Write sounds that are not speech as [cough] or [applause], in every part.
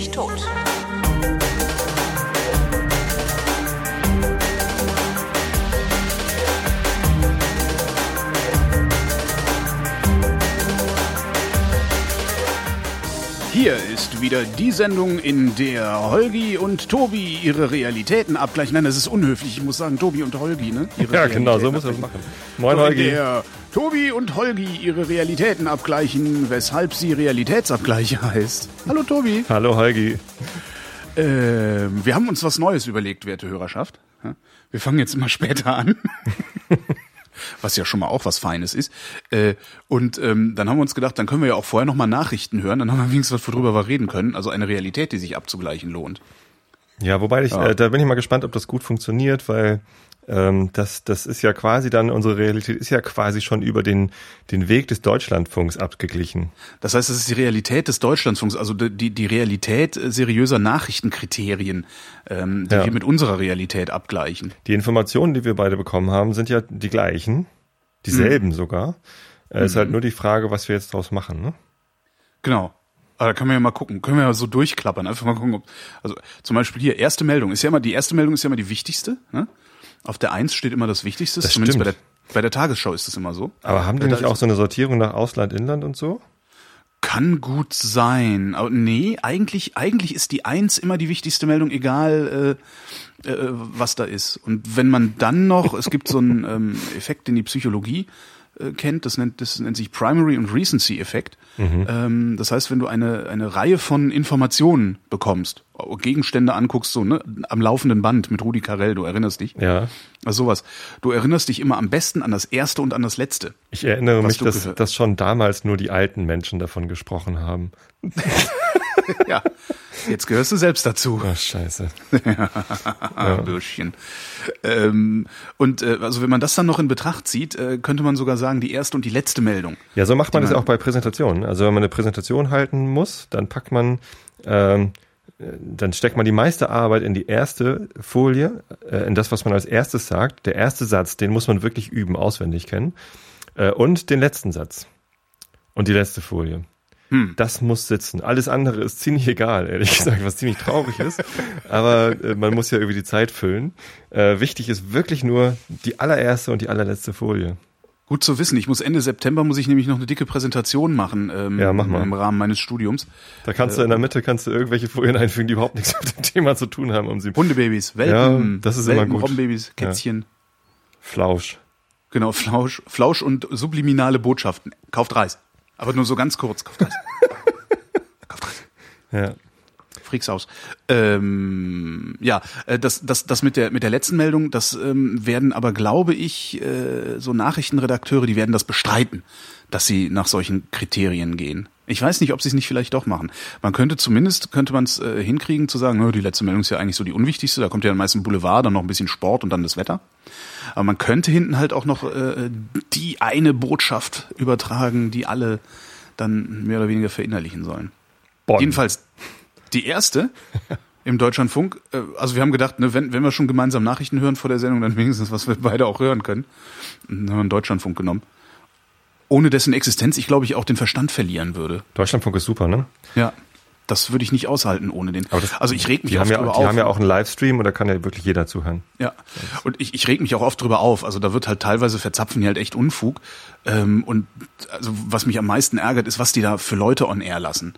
nicht tot. Hier ist wieder die Sendung, in der Holgi und Tobi ihre Realitäten abgleichen. Nein, das ist unhöflich. Ich muss sagen, Tobi und Holgi, ne? Ihre Ja, genau, so Realitäten muss man das machen. Moin, in Holgi. der Tobi und Holgi ihre Realitäten abgleichen, weshalb sie Realitätsabgleiche [laughs] heißt. Hallo Tobi. Hallo, Holgi. Ähm, wir haben uns was Neues überlegt, werte Hörerschaft. Wir fangen jetzt immer später an. [laughs] was ja schon mal auch was Feines ist. Äh, und ähm, dann haben wir uns gedacht, dann können wir ja auch vorher nochmal Nachrichten hören, dann haben wir wenigstens was, worüber wir reden können. Also eine Realität, die sich abzugleichen lohnt. Ja, wobei ich, Ja. Äh, da bin ich mal gespannt, ob das gut funktioniert, weil ähm, das, das ist ja quasi dann, unsere Realität ist ja quasi schon über den, den Weg des Deutschlandfunks abgeglichen. Das heißt, das ist die Realität des Deutschlandfunks, also die, die Realität seriöser Nachrichtenkriterien, ähm, die Ja. wir mit unserer Realität abgleichen. Die Informationen, die wir beide bekommen haben, sind ja die gleichen, dieselben sogar. Äh, Ist halt nur die Frage, was wir jetzt draus machen. Ne? Genau. Aber da können wir ja mal gucken, können wir ja so durchklappern, einfach mal gucken, ob, also zum Beispiel hier, erste Meldung, ist ja immer, die erste Meldung ist ja immer die wichtigste, ne? Auf der Eins steht immer das Wichtigste, Das zumindest bei der, stimmt. bei der Tagesschau ist das immer so. Aber haben die da nicht auch so eine Sortierung nach Ausland, Inland und so? Kann gut sein, aber nee, eigentlich, eigentlich ist die Eins immer die wichtigste Meldung, egal äh, äh, was da ist. Und wenn man dann noch, es gibt so einen ähm, Effekt, den die Psychologie äh, kennt, das nennt, das nennt sich Primary und Recency-Effekt. Ähm, das heißt, wenn du eine, eine Reihe von Informationen bekommst, Gegenstände anguckst, so ne, am laufenden Band mit Rudi Carell, du erinnerst dich, Ja. also sowas. Du erinnerst dich immer am besten an das erste und an das letzte. Ich erinnere mich, dass, dass schon damals nur die alten Menschen davon gesprochen haben. [laughs] [laughs] Ja, jetzt gehörst du selbst dazu. Ach, scheiße. [laughs] Ah, [laughs] Bürschchen. Ähm, und äh, also wenn man das dann noch in Betracht zieht, äh, könnte man sogar sagen, die erste und die letzte Meldung. Ja, so macht man das man- auch bei Präsentationen. Also wenn man eine Präsentation halten muss, dann packt man, ähm, äh, dann steckt man die meiste Arbeit in die erste Folie, äh, in das, was man als erstes sagt. Der erste Satz, den muss man wirklich üben, auswendig kennen. Äh, und den letzten Satz. Und die letzte Folie. Hm. Das muss sitzen. Alles andere ist ziemlich egal, ehrlich gesagt, was ziemlich traurig ist. Aber äh, man muss ja irgendwie die Zeit füllen. Äh, wichtig ist wirklich nur die allererste und die allerletzte Folie. Gut zu wissen. Ich muss Ende September muss ich nämlich noch eine dicke Präsentation machen ähm, Ja, mach mal. im Rahmen meines Studiums. Da kannst du in der Mitte kannst du irgendwelche Folien einfügen, die überhaupt nichts mit dem Thema zu tun haben, um sie Hundebabys, Welpen, Ja, das ist immer Welpen, gut. Robbenbabys, Kätzchen. Flausch. Genau, Flausch, Flausch und subliminale Botschaften. Kauft Reis. Aber nur so ganz kurz. Kauft Reis. [laughs] Kauft Reis. Ja. Freaks aus. Ähm, ja, äh, das, das, das mit der mit der letzten Meldung, das ähm, werden aber, glaube ich, äh, so Nachrichtenredakteure, die werden das bestreiten, dass sie nach solchen Kriterien gehen. Ich weiß nicht, ob sie es nicht vielleicht doch machen. Man könnte zumindest könnte man es äh, hinkriegen zu sagen, "Nö, die letzte Meldung ist ja eigentlich so die unwichtigste. Da kommt ja dann meist ein Boulevard, dann noch ein bisschen Sport und dann das Wetter. Aber man könnte hinten halt auch noch äh, die eine Botschaft übertragen, die alle dann mehr oder weniger verinnerlichen sollen. Bonn. Jedenfalls die erste im Deutschlandfunk. äh, Also wir haben gedacht, ne, wenn, wenn wir schon gemeinsam Nachrichten hören vor der Sendung, dann wenigstens, was wir beide auch hören können. Und dann haben wir einen Deutschlandfunk genommen. Ohne dessen Existenz ich, glaube ich, auch den Verstand verlieren würde. Deutschlandfunk ist super, ne? Ja. Das würde ich nicht aushalten ohne den. Aber das- also ich reg mich Die haben oft ja, drüber die auf. haben ja auch einen Livestream und da kann ja wirklich jeder zuhören. Ja, und ich, ich reg mich auch oft drüber auf. Also da wird halt teilweise verzapfen die halt echt Unfug. Ähm, und also was mich am meisten ärgert, ist, was die da für Leute on air lassen.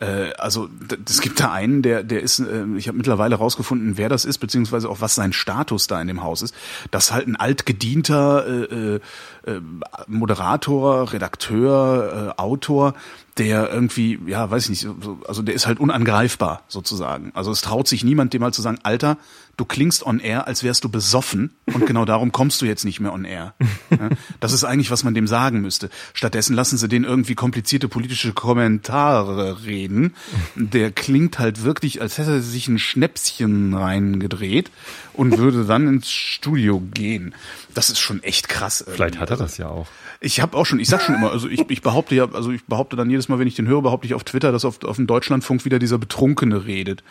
Äh, also es gibt da einen, der der ist, äh, ich habe mittlerweile rausgefunden, wer das ist, beziehungsweise auch was sein Status da in dem Haus ist. Das ist halt ein altgedienter äh, äh, äh, Moderator, Redakteur, äh, Autor, der irgendwie, ja, weiß ich nicht, so- so, also der ist halt unangreifbar sozusagen. Also es traut sich niemand, dem mal zu sagen, Alter, du klingst on air, als wärst du besoffen und genau darum kommst du jetzt nicht mehr on air. Ja, das ist eigentlich, was man dem sagen müsste. Stattdessen lassen sie den irgendwie komplizierte politische Kommentare reden. Der klingt halt wirklich, als hätte er sich ein Schnäpschen reingedreht und würde dann ins Studio gehen. Das ist schon echt krass. Vielleicht irgendwie. hat er das ja auch. Ich habe auch schon, ich sag schon immer, also ich, ich behaupte ja, also ich behaupte dann jedes Mal, wenn ich den höre, behaupte ich auf Twitter, dass auf, auf dem Deutschlandfunk wieder dieser Betrunkene redet.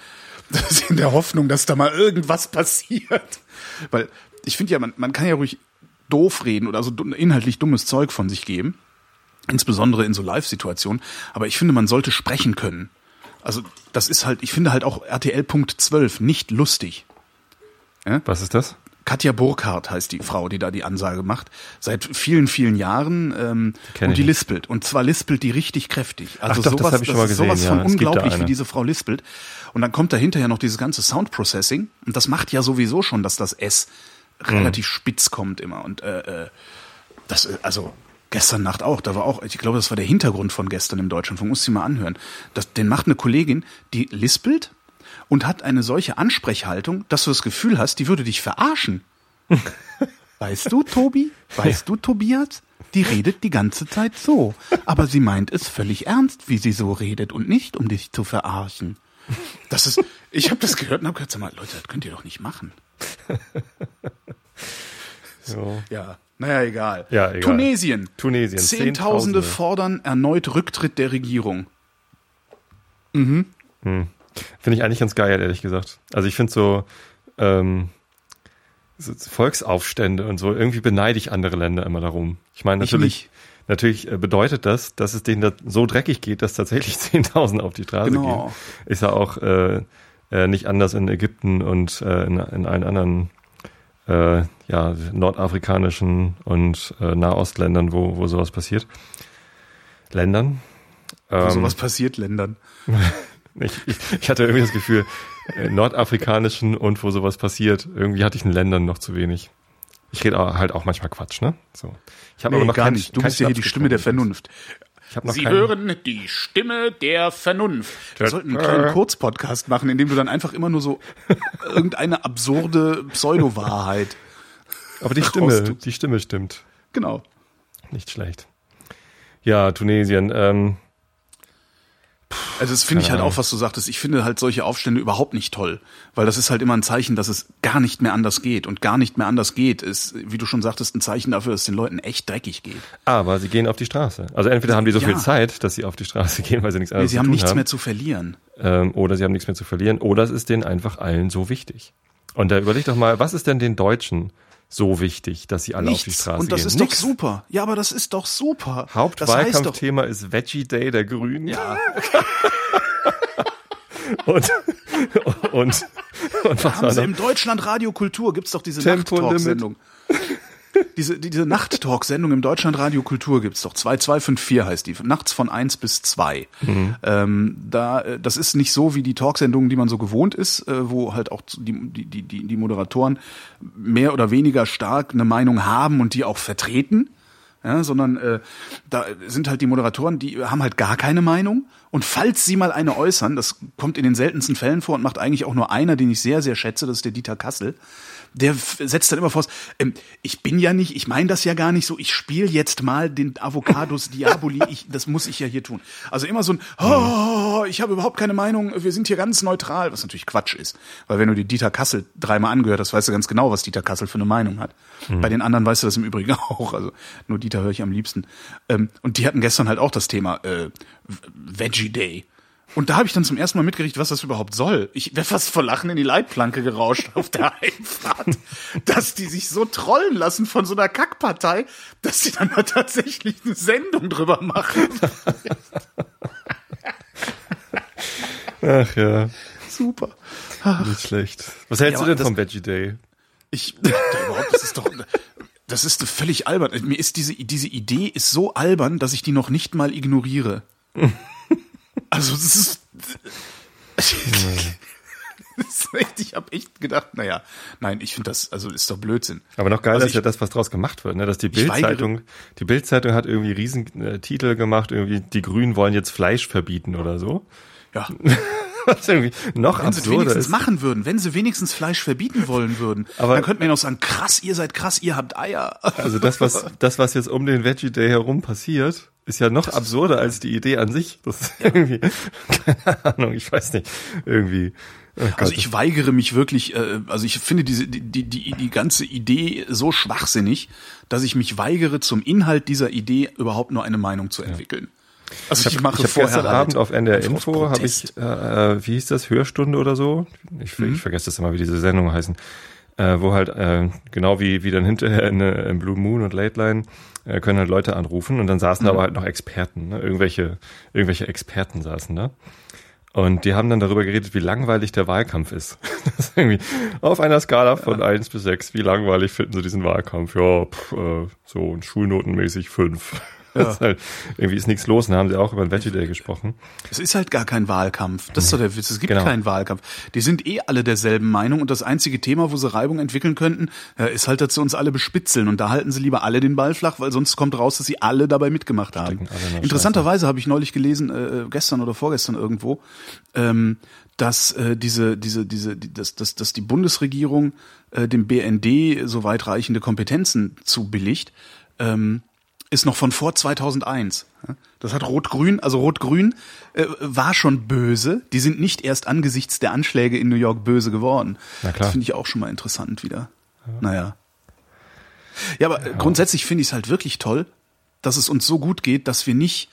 In der Hoffnung, dass da mal irgendwas passiert. Weil ich finde ja, man, man kann ja ruhig doof reden oder so inhaltlich dummes Zeug von sich geben. Insbesondere in so Live-Situationen. Aber ich finde, man sollte sprechen können. Also das ist halt, ich finde halt auch RTL Punkt 12 nicht lustig. Was ist das? Katja Burkhardt heißt die Frau, die da die Ansage macht, seit vielen, vielen Jahren ähm, Kenn und die lispelt. Und zwar lispelt die richtig kräftig. Also Ach doch, das sowas, hab ich schon mal ist sowas gesehen, von ja. Unglaublich, wie diese Frau lispelt. Und dann kommt da hinterher noch dieses ganze Sound-Processing. Und das macht ja sowieso schon, dass das S relativ Mhm. spitz kommt immer. Und äh, äh, das, äh, also gestern Nacht auch, da war auch, ich glaube, das war der Hintergrund von gestern im Deutschlandfunk, muss ich mal anhören. Das, den macht eine Kollegin, die lispelt und hat eine solche Ansprechhaltung, dass du das Gefühl hast, die würde dich verarschen. [laughs] Weißt du, Tobi? Weißt du, Tobias? Die redet die ganze Zeit so. Aber sie meint es völlig ernst, wie sie so redet und nicht, um dich zu verarschen. Das ist, ich habe das gehört und habe gesagt, sag mal, Leute, das könnt ihr doch nicht machen. [laughs] So. Ja, naja, egal. Ja, egal. Tunesien. Tunesien. Zehntausende Zehntausende. fordern erneut Rücktritt der Regierung. Finde ich eigentlich ganz geil, ehrlich gesagt. Also ich finde so, ähm, so Volksaufstände und so, irgendwie beneide ich andere Länder immer darum. Ich meine, Ich natürlich, natürlich äh, bedeutet das, dass es denen so dreckig geht, dass tatsächlich [laughs] 10.000 auf die Straße Genau. gehen. Ist ja auch äh, äh, nicht anders in Ägypten und äh, in, in allen anderen äh, ja, nordafrikanischen und äh, Nahostländern, wo, wo sowas passiert. Ländern. Wo Ähm, sowas passiert Ländern. [laughs] ich, ich, ich hatte irgendwie das Gefühl, äh, nordafrikanischen und wo sowas passiert, irgendwie hatte ich in Ländern noch zu wenig. Ich rede auch- halt auch manchmal Quatsch, ne? So. Ich habe Nee, aber noch gar kein- nicht. Du bist ja hier die Stimme der. Vernunft. Ich habe noch Sie kein, hören die Stimme der Vernunft. Wir sollten einen kleinen Kurzpodcast machen, in dem du dann einfach immer nur so [laughs] irgendeine absurde Pseudo-Wahrheit. Aber die Stimme, die Stimme stimmt. Genau. Nicht schlecht. Ja, Tunesien. Ähm, Also das finde ich halt auch, was du sagtest. Ich finde halt solche Aufstände überhaupt nicht toll, weil das ist halt immer ein Zeichen, dass es gar nicht mehr anders geht. Und gar nicht mehr anders geht ist, wie du schon sagtest, ein Zeichen dafür, dass es den Leuten echt dreckig geht. aber sie gehen auf die Straße. Also entweder haben die so Ja. viel Zeit, dass sie auf die Straße [laughs] gehen, weil sie nichts Nee, anderes sie zu haben nichts haben. mehr zu verlieren. ähm, oder sie haben nichts mehr zu verlieren, oder es ist denen einfach allen so wichtig. Und da überleg doch mal, was ist denn den Deutschen so wichtig, dass sie alle auf die Nichts. Straße Und das gehen? ist Nix. doch super. Ja, aber das ist doch super. Hauptwahlkampfthema ist Veggie Day der Grünen. Ja. [laughs] und, und, und was haben war sie noch? im Deutschland Radio Kultur gibt's doch diese. Nacht-Talk-Sendung. [laughs] Diese, die- diese Nacht-Talk-Sendung im Deutschland Radio Kultur gibt's doch. 2254 heißt die. Nachts von 1 bis 2. Mhm. Ähm, da, äh, das ist nicht so wie die Talksendungen, die man so gewohnt ist, äh, wo halt auch die, die, die, die die Moderatoren mehr oder weniger stark eine Meinung haben und die auch vertreten. Ja, sondern äh, da sind halt die Moderatoren, die haben halt gar keine Meinung. Und falls sie mal eine äußern, das kommt in den seltensten Fällen vor und macht eigentlich auch nur einer, den ich sehr, sehr schätze, das ist der Dieter Kassel. Der setzt dann immer voraus, ähm, ich bin ja nicht, ich meine das ja gar nicht so, ich spiele jetzt mal den Avocados [laughs] Diaboli, ich, das muss ich ja hier tun. Also immer so ein, oh, ich habe überhaupt keine Meinung, wir sind hier ganz neutral, was natürlich Quatsch ist. Weil wenn du dir Dieter Kassel dreimal angehört hast, weißt du ganz genau, was Dieter Kassel für eine Meinung hat. Bei den anderen weißt du das im Übrigen [laughs] auch, also nur Dieter höre ich am liebsten. Ähm, und die hatten gestern halt auch das Thema äh, Veggie Day. Und da habe ich dann zum ersten Mal mitgekriegt, was das überhaupt soll. Ich wäre fast vor Lachen in die Leitplanke gerauscht auf der [laughs] Heimfahrt, dass die sich so trollen lassen von so einer Kackpartei, dass die dann mal tatsächlich eine Sendung drüber machen. Ach ja, Super. nicht schlecht. Was hältst Ja, du denn vom Veggie Day? Ich, überhaupt, das ist doch, das ist völlig albern. Mir ist diese, diese Idee ist so albern, dass ich die noch nicht mal ignoriere. [laughs] Also, das ist, [laughs] ich habe echt gedacht, naja, nein, ich finde das, also ist doch Blödsinn. Aber noch geiler Also ist ja das, was draus gemacht wird, ne? Dass die Bildzeitung, die Bildzeitung hat irgendwie riesen äh, Titel gemacht, irgendwie die Grünen wollen jetzt Fleisch verbieten oder so. Ja. [laughs] [laughs] Was irgendwie noch Wenn sie wenigstens ist. machen würden, wenn sie wenigstens Fleisch verbieten wollen würden, Aber- dann könnten wir noch sagen, krass, ihr seid krass, ihr habt Eier. Also das, was das, was jetzt um den Veggie Day herum passiert, ist ja noch absurder als die Idee an sich. Das ist irgendwie, [laughs] keine Ahnung, ich weiß nicht, irgendwie. Oh. Also ich weigere mich wirklich, äh, also ich finde diese die, die, die, die ganze Idee so schwachsinnig, dass ich mich weigere, zum Inhalt dieser Idee überhaupt nur eine Meinung zu entwickeln. Also ich, mache ich vorher gestern halt Abend auf NDR Info habe ich, äh, äh, wie hieß das, Hörstunde oder so? Ich, Mhm. ich vergesse das immer, wie diese Sendungen heißen. Äh, wo halt, äh, genau wie, wie dann hinterher in, äh, in Blue Moon und Late Line, äh, können halt Leute anrufen und dann saßen Mhm. da aber halt noch Experten, ne? irgendwelche, irgendwelche Experten saßen da. Und die haben dann darüber geredet, wie langweilig der Wahlkampf ist. [laughs] Das ist irgendwie auf einer Skala von eins bis sechs, wie langweilig finden sie diesen Wahlkampf? Ja, pff, äh, so schulnotenmäßig fünf. [laughs] Ja. Ist halt, irgendwie ist nichts los. Und da haben sie auch über ein Veggie Day gesprochen. Es ist halt gar kein Wahlkampf. Das ist doch der Witz. Es gibt genau. keinen Wahlkampf. Die sind eh alle derselben Meinung und das einzige Thema, wo sie Reibung entwickeln könnten, äh, ist halt, dass sie uns alle bespitzeln. Und da halten sie lieber alle den Ball flach, weil sonst kommt raus, dass sie alle dabei mitgemacht haben. Interessanterweise habe ich neulich gelesen, äh, gestern oder vorgestern irgendwo, ähm, dass äh, diese diese diese die, dass, dass, dass die Bundesregierung äh, dem BND so weitreichende Kompetenzen zubilligt. Ähm, ist noch von vor 2001. Das hat Rot-Grün, also Rot-Grün äh, war schon böse. Die sind nicht erst angesichts der Anschläge in New York böse geworden. Na klar. Das finde ich auch schon mal interessant wieder. Ja. Naja. Ja, aber ja. grundsätzlich finde ich es halt wirklich toll, dass es uns so gut geht, dass wir nicht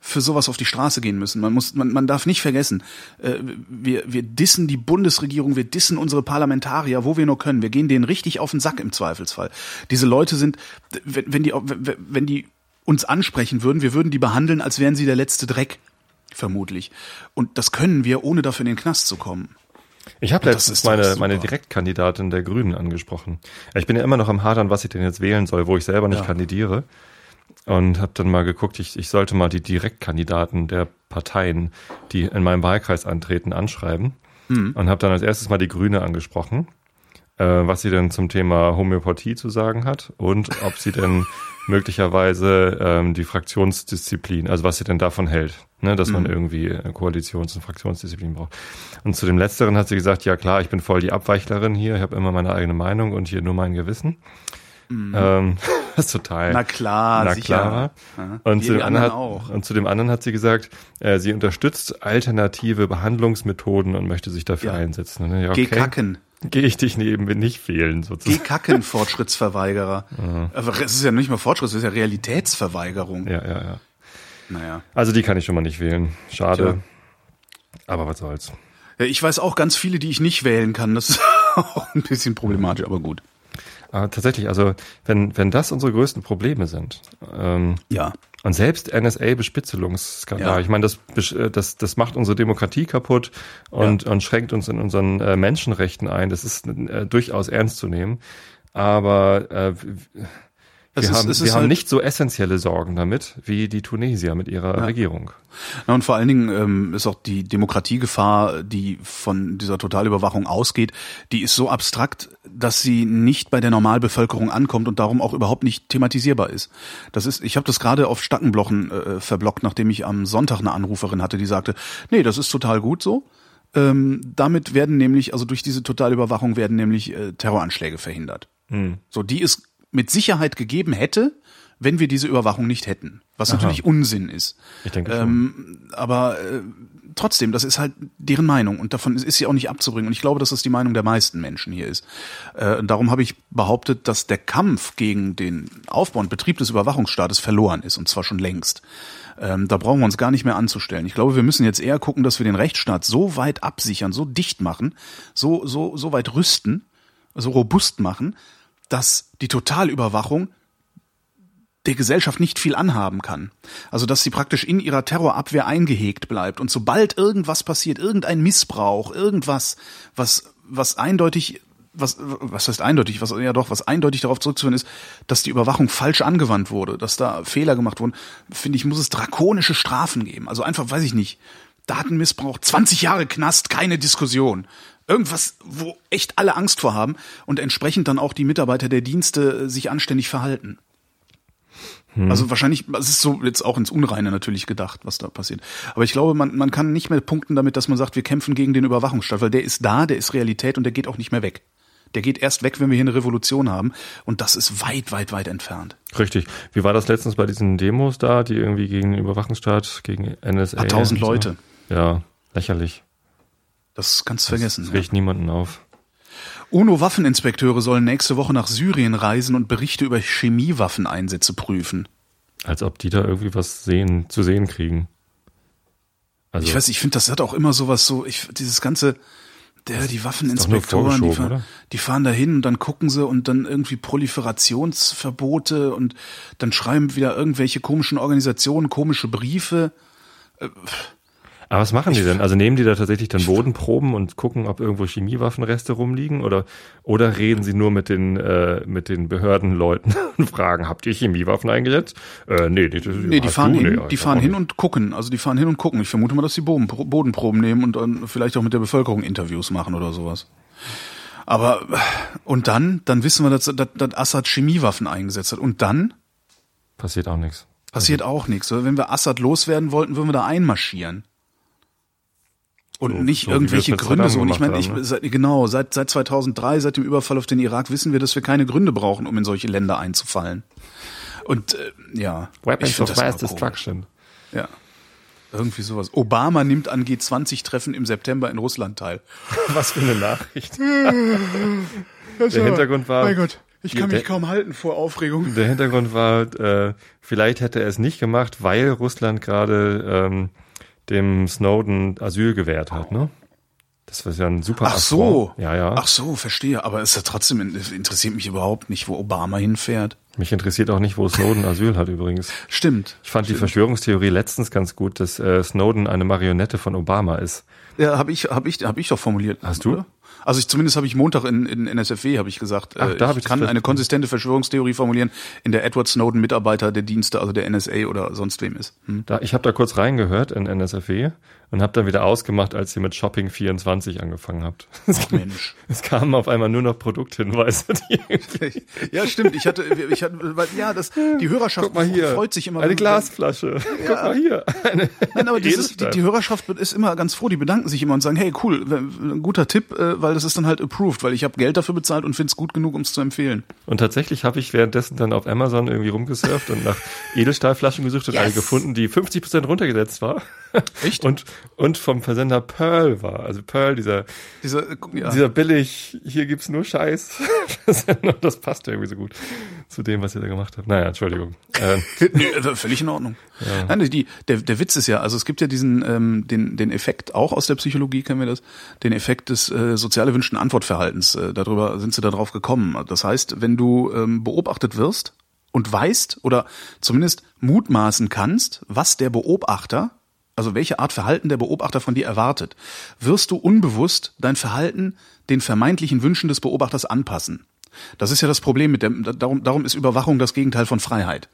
für sowas auf die Straße gehen müssen. Man muss, man, man darf nicht vergessen, äh, wir, wir dissen die Bundesregierung, wir dissen unsere Parlamentarier, wo wir nur können. Wir gehen denen richtig auf den Sack im Zweifelsfall. Diese Leute sind, wenn, wenn die, wenn die uns ansprechen würden, wir würden die behandeln, als wären sie der letzte Dreck, vermutlich. Und das können wir, ohne dafür in den Knast zu kommen. Ich habe letztens meine, meine Direktkandidatin der Grünen angesprochen. Ich bin ja immer noch am Hadern, was ich denn jetzt wählen soll, wo ich selber nicht ja. kandidiere und habe dann mal geguckt, ich, ich sollte mal die Direktkandidaten der Parteien, die in meinem Wahlkreis antreten, anschreiben mhm. und habe dann als erstes mal die Grüne angesprochen, äh, was sie denn zum Thema Homöopathie zu sagen hat und ob sie denn [laughs] möglicherweise ähm, die Fraktionsdisziplin, also was sie denn davon hält, ne, dass mhm. man irgendwie Koalitions- und Fraktionsdisziplin braucht. Und zu dem Letzteren hat sie gesagt, ja klar, ich bin voll die Abweichlerin hier, ich habe immer meine eigene Meinung und hier nur mein Gewissen. Mhm. Ähm, [laughs] das ist total. Na klar, na klar. Ja, und, zu dem anderen hat, auch. und zu dem anderen hat sie gesagt, äh, sie unterstützt alternative Behandlungsmethoden und möchte sich dafür ja. einsetzen. Ja, okay. Geh kacken. Gehe ich dich neben nicht wählen, sozusagen. Geh kacken, Fortschrittsverweigerer. [laughs] ja. Aber es ist ja nicht mal Fortschritt, es ist ja Realitätsverweigerung. Ja, ja, ja. Naja. Also die kann ich schon mal nicht wählen. Schade. Tja. Aber was soll's. Ja, ich weiß auch ganz viele, die ich nicht wählen kann. Das ist [laughs] auch ein bisschen problematisch, aber gut. Aber tatsächlich, also wenn, wenn das unsere größten Probleme sind, ähm, ja. Und selbst NSA-Bespitzelungsskandal, ja. ich meine, das, äh, das, das macht unsere Demokratie kaputt und, ja. und schränkt uns in unseren äh, Menschenrechten ein. Das ist äh, durchaus ernst zu nehmen. Aber äh, wir, ist, haben, wir haben halt nicht so essentielle Sorgen damit wie die Tunesier mit ihrer ja. Regierung. Ja, und vor allen Dingen ähm, ist auch die Demokratiegefahr, die von dieser Totalüberwachung ausgeht, die ist so abstrakt, dass sie nicht bei der Normalbevölkerung ankommt und darum auch überhaupt nicht thematisierbar ist. Das ist, ich habe das gerade auf Stackenblochen äh, verblockt, nachdem ich am Sonntag eine Anruferin hatte, die sagte, nee, das ist total gut so. Ähm, damit werden nämlich, also durch diese Totalüberwachung werden nämlich äh, Terroranschläge verhindert. Hm. So, die ist mit Sicherheit gegeben hätte, wenn wir diese Überwachung nicht hätten. Was Aha. natürlich Unsinn ist. Ich denke schon. Ähm, aber äh, trotzdem, das ist halt deren Meinung und davon ist sie auch nicht abzubringen. Und ich glaube, dass das die Meinung der meisten Menschen hier ist. Äh, darum habe ich behauptet, dass der Kampf gegen den Aufbau und Betrieb des Überwachungsstaates verloren ist und zwar schon längst. Ähm, da brauchen wir uns gar nicht mehr anzustellen. Ich glaube, wir müssen jetzt eher gucken, dass wir den Rechtsstaat so weit absichern, so dicht machen, so so so weit rüsten, so robust machen, dass die Totalüberwachung der Gesellschaft nicht viel anhaben kann. Also dass sie praktisch in ihrer Terrorabwehr eingehegt bleibt und sobald irgendwas passiert, irgendein Missbrauch, irgendwas, was was eindeutig was, was heißt eindeutig, was ja doch, was eindeutig darauf zurückzuführen ist, dass die Überwachung falsch angewandt wurde, dass da Fehler gemacht wurden, finde ich, muss es drakonische Strafen geben. Also einfach, weiß ich nicht, Datenmissbrauch, 20 Jahre Knast, keine Diskussion. Irgendwas, wo echt alle Angst vor haben und entsprechend dann auch die Mitarbeiter der Dienste äh, sich anständig verhalten. Hm. Also wahrscheinlich, es ist so jetzt auch ins Unreine natürlich gedacht, was da passiert. Aber ich glaube, man, man kann nicht mehr punkten damit, dass man sagt, wir kämpfen gegen den Überwachungsstaat, weil der ist da, der ist Realität und der geht auch nicht mehr weg. Der geht erst weg, wenn wir hier eine Revolution haben. Und das ist weit, weit, weit entfernt. Richtig. Wie war das letztens bei diesen Demos da, die irgendwie gegen den Überwachungsstaat, gegen NSA? Ein tausend Leute. Ja, lächerlich. Das kannst du vergessen. Das riecht ja. niemanden auf. UNO-Waffeninspekteure sollen nächste Woche nach Syrien reisen und Berichte über Chemiewaffeneinsätze prüfen. Als ob die da irgendwie was sehen, zu sehen kriegen. Also ich weiß, ich finde, das hat auch immer sowas so, ich, dieses ganze, der, die Waffeninspektoren, die, fahren, die fahren da hin und dann gucken sie und dann irgendwie Proliferationsverbote und dann schreiben wieder irgendwelche komischen Organisationen komische Briefe. Äh, Aber was machen die denn? Also nehmen die da tatsächlich dann Bodenproben und gucken, ob irgendwo Chemiewaffenreste rumliegen oder oder reden sie nur mit den äh, mit den Behördenleuten [laughs] und fragen, habt ihr Chemiewaffen eingesetzt? Äh, nee, die, nee, die fahren du? hin, Nee, die fahren hin und gucken. Also die fahren hin und gucken. Ich vermute mal, dass die Boden, Bodenproben nehmen und dann vielleicht auch mit der Bevölkerung Interviews machen oder sowas. Aber und dann, dann wissen wir, dass, dass, dass Assad Chemiewaffen eingesetzt hat. Und dann passiert auch nichts. Passiert auch nichts. Wenn wir Assad loswerden wollten, würden wir da einmarschieren. Und So- nicht so irgendwelche Gründe so. Und ich meine, ich, ne? seit, genau, seit, seit 2003, seit dem Überfall auf den Irak, wissen wir, dass wir keine Gründe brauchen, um in solche Länder einzufallen. Und äh, ja, Weapons of Mass. Destruction. Ja. Irgendwie sowas. Obama nimmt an G20-Treffen im September in Russland teil. [laughs] Was für eine Nachricht. [laughs] Der Hintergrund war, Mein Gott, ich kann Der- mich kaum halten vor Aufregung. der Hintergrund war, äh, vielleicht hätte er es nicht gemacht, weil Russland gerade ähm, dem Snowden Asyl gewährt hat, ne? Das war ja ein super Ach so. Ja, ja. Ach so, verstehe. Aber es ist ja trotzdem interessiert mich überhaupt nicht, wo Obama hinfährt. Mich interessiert auch nicht, wo Snowden Asyl hat übrigens. Stimmt. Ich fand die Verschwörungstheorie letztens ganz gut, dass äh, Snowden eine Marionette von Obama ist. Ja, habe ich, habe ich, habe ich doch formuliert. Hast du? Oder? Also ich zumindest habe ich Montag in, in NSFW habe ich gesagt, Ach, äh, da ich ich kann eine konsistente Verschwörungstheorie formulieren, in der Edward Snowden Mitarbeiter der Dienste, also der NSA oder sonst wem ist. Hm? Da, ich habe da kurz reingehört in NSFW und habe dann wieder ausgemacht, als ihr mit Shopping 24 angefangen habt. Es, Mensch. es kamen auf einmal nur noch Produkthinweise. [laughs] Ja, stimmt. Ich hatte, ich hatte, weil, ja, das, die Hörerschaft freut sich immer. eine Glasflasche. Guck mal hier. Eine Nein, aber dieses, die, die Hörerschaft ist immer ganz froh, die bedanken sich immer und sagen, hey, cool, ein guter Tipp, äh, weil das ist dann halt approved, weil ich habe Geld dafür bezahlt und finde es gut genug, um es zu empfehlen. Und tatsächlich habe ich währenddessen dann auf Amazon irgendwie rumgesurft und nach [laughs] Edelstahlflaschen gesucht und Yes. eine gefunden, die 50% runtergesetzt war. [laughs] Echt? Und, und vom Versender Pearl war. Also Pearl, dieser, Diese, äh, ja. dieser billig, hier gibt's nur Scheiß. [laughs] Das passt irgendwie so gut zu dem, was ihr da gemacht habt. Naja, Entschuldigung. Ähm, [laughs] äh, völlig in Ordnung. Nein, die, der, der Witz ist ja, also es gibt ja diesen, ähm, den, den Effekt, auch aus der Psychologie kennen wir das, den Effekt des äh, sozial erwünschten Antwortverhaltens. Äh, darüber sind sie da drauf gekommen. Das heißt, wenn du ähm, beobachtet wirst und weißt oder zumindest mutmaßen kannst, was der Beobachter, also welche Art Verhalten der Beobachter von dir erwartet, wirst du unbewusst dein Verhalten den vermeintlichen Wünschen des Beobachters anpassen. Das ist ja das Problem mit dem, darum, darum ist Überwachung das Gegenteil von Freiheit.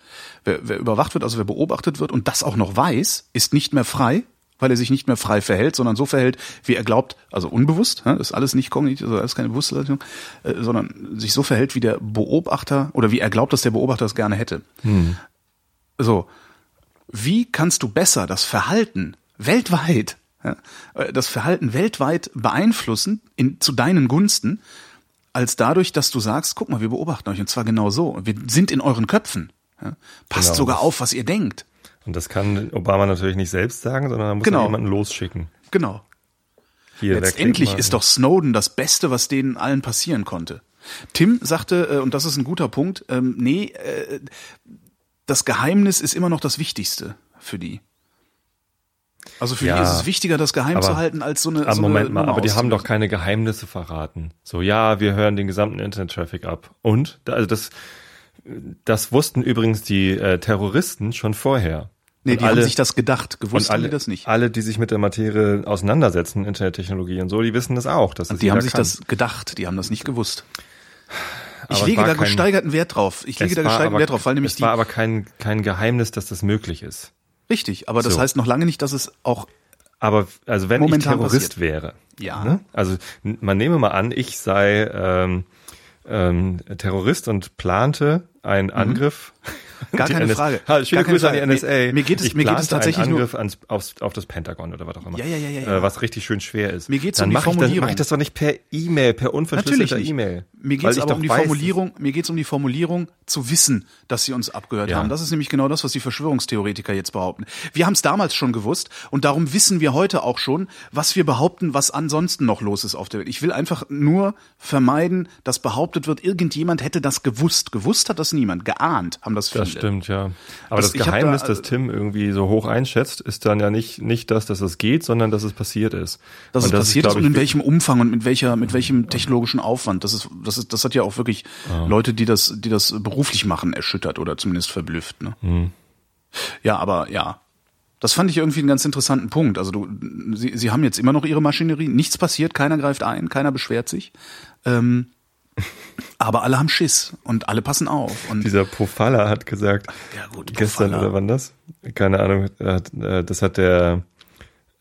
Wer, wer überwacht wird, also wer beobachtet wird und das auch noch weiß, ist nicht mehr frei, weil er sich nicht mehr frei verhält, sondern so verhält, wie er glaubt, also unbewusst, das ist alles nicht kognitiv, also alles keine Bewusstsein, äh, sondern sich so verhält, wie der Beobachter oder wie er glaubt, dass der Beobachter es gerne hätte. So, wie kannst du besser das Verhalten weltweit, äh, das Verhalten weltweit beeinflussen in, zu deinen Gunsten, als dadurch, dass du sagst, guck mal, wir beobachten euch und zwar genau so. Wir sind in euren Köpfen. Ja. Passt Genau, sogar auf, was ihr denkt. und das kann Obama natürlich nicht selbst sagen, sondern er muss Genau. jemanden losschicken. Genau. Hier, Letztendlich ist doch Snowden das Beste, was denen allen passieren konnte. Tim sagte, äh, und das ist ein guter Punkt, ähm, nee, äh, das Geheimnis ist immer noch das Wichtigste für die. Also für Ja, die ist es wichtiger, das geheim aber- zu halten, als so eine. Aber so Moment eine mal, Nummer aber die haben doch keine Geheimnisse verraten. So, ja, wir hören den gesamten Internet-Traffic ab. Und? Also das, das wussten übrigens die äh, Terroristen schon vorher. Nee, Und die haben sich das gedacht. Gewusst alle, haben die das nicht. alle, die sich mit der Materie auseinandersetzen, Internettechnologie und so, die wissen das auch. Dass das Die haben sich kann. das gedacht, die haben das nicht gewusst. Ich Aber es lege da kein- gesteigerten Wert drauf. Ich lege da gesteigerten aber- Wert drauf, weil nämlich es die. war aber kein, kein Geheimnis, dass das möglich ist. Richtig, aber das So. heißt noch lange nicht, dass es auch. Aber also wenn ich Terrorist passiert. wäre, Ja. ne? also man nehme mal an, ich sei ähm, ähm, Terrorist und plante einen Angriff. Gar Die keine NS Frage. Ha, schöne Grüße an die Frage. NSA. Mir- mir geht es- ich mir geht es tatsächlich einen nur- Angriff ans, aufs, auf das Pentagon oder was auch immer. Ja, ja, ja, ja. Äh, was richtig schön schwer ist. Mir geht's Dann um die mach Formulierung. mach ich das doch nicht per E-Mail, per unverschlüsselter. E-Mail. Mir geht's aber um die weiß, Formulierung, mir geht's um die Formulierung zu wissen, dass sie uns abgehört Ja. haben. Das ist nämlich genau das, was die Verschwörungstheoretiker jetzt behaupten. Wir haben es damals schon gewusst und darum wissen wir heute auch schon, was wir behaupten, was ansonsten noch los ist auf der Welt. Ich will einfach nur vermeiden, dass behauptet wird, irgendjemand hätte das gewusst. Gewusst hat das niemand. Geahnt haben das viele. Das stimmt, ja. Aber Das- das, Geheimnis, da- das Tim irgendwie so hoch einschätzt, ist dann ja nicht, nicht das, dass es geht, sondern dass es passiert ist. Dass Und es passiert ist glaub und in welchem Umfang und mit welcher, mit welchem technologischen Aufwand. Das ist, das ist, das hat ja auch wirklich Leute, die das, die das beruflich machen, erschüttert oder zumindest verblüfft. Ne? Hm. Ja, aber ja, Das fand ich irgendwie einen ganz interessanten Punkt. Also du, sie, sie haben jetzt immer noch ihre Maschinerie, nichts passiert, keiner greift ein, keiner beschwert sich. Ähm, aber alle haben Schiss und alle passen auf. Und Dieser Pofalla hat gesagt, ja gut, gestern Pofalla. oder wann das? Keine Ahnung, äh, das hat der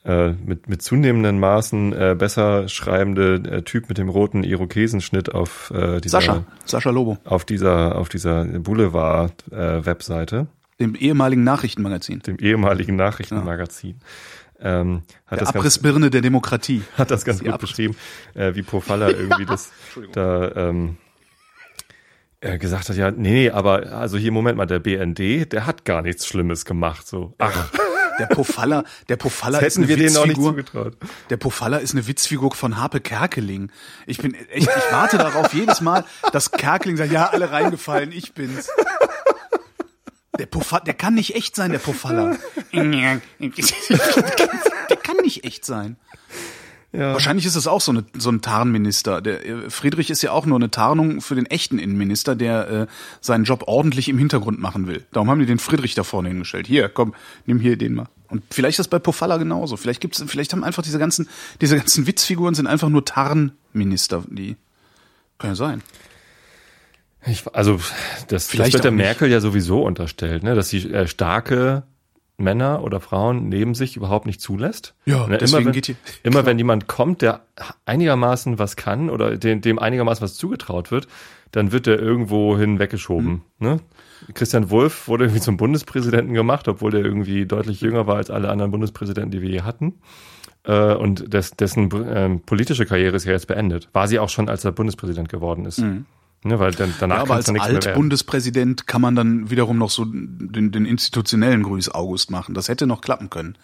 äh, mit, mit zunehmenden Maßen äh, besser schreibende äh, Typ mit dem roten Irokesenschnitt auf äh, dieser Sascha, Sascha Lobo, auf dieser auf dieser Boulevard äh, Webseite, dem ehemaligen Nachrichtenmagazin. dem ehemaligen Nachrichtenmagazin. Ähm, hat, Der das ganz, Abrissbirne der Demokratie. [laughs] hat das ganz Die gut Abriss- beschrieben, äh, wie Pofalla [laughs] irgendwie das da ähm, äh, gesagt hat, ja, nee, nee, aber also hier, Moment mal, der BND, der hat gar nichts Schlimmes gemacht. So, ach, [laughs] Der Pofalla, der Pofalla ist eine hätten wir denen auch nicht Witzfigur. zugetraut. Der Pofalla ist eine Witzfigur von Harpe Kerkeling. Ich bin echt, ich warte darauf jedes Mal, dass Kerkeling sagt, ja, alle reingefallen, ich bin's. Der Pofalla, der kann nicht echt sein, der Pofalla. Echt sein. Ja. Wahrscheinlich ist es auch so, eine, so ein Tarnminister. Der äh, Friedrich ist ja auch nur eine Tarnung für den echten Innenminister, der äh, seinen Job ordentlich im Hintergrund machen will. Darum haben die den Friedrich da vorne hingestellt. Hier, komm, nimm hier den mal. Und vielleicht ist das bei Pofalla genauso. Vielleicht gibt's, vielleicht haben einfach diese ganzen, diese ganzen Witzfiguren sind einfach nur Tarnminister. Die kann ja sein. Ich, also das, Vielleicht das wird der nicht. Merkel ja sowieso unterstellt, ne, dass sie äh, starke Männer oder Frauen neben sich überhaupt nicht zulässt. Ja, ne, deswegen immer, wenn, geht die- immer wenn jemand kommt, der einigermaßen was kann oder dem, dem einigermaßen was zugetraut wird, dann wird der irgendwo hin weggeschoben. Hm. Ne? Christian Wulff wurde irgendwie zum Bundespräsidenten gemacht, obwohl der irgendwie deutlich jünger war als alle anderen Bundespräsidenten, die wir je hatten. Äh, und des, dessen ähm, politische Karriere ist ja jetzt beendet. War sie auch schon, als er Bundespräsident geworden ist. Ne, weil dann, danach. Ja, aber als. Altbundespräsident kann man dann wiederum noch so den, den institutionellen Grüß August machen. Das hätte noch klappen können.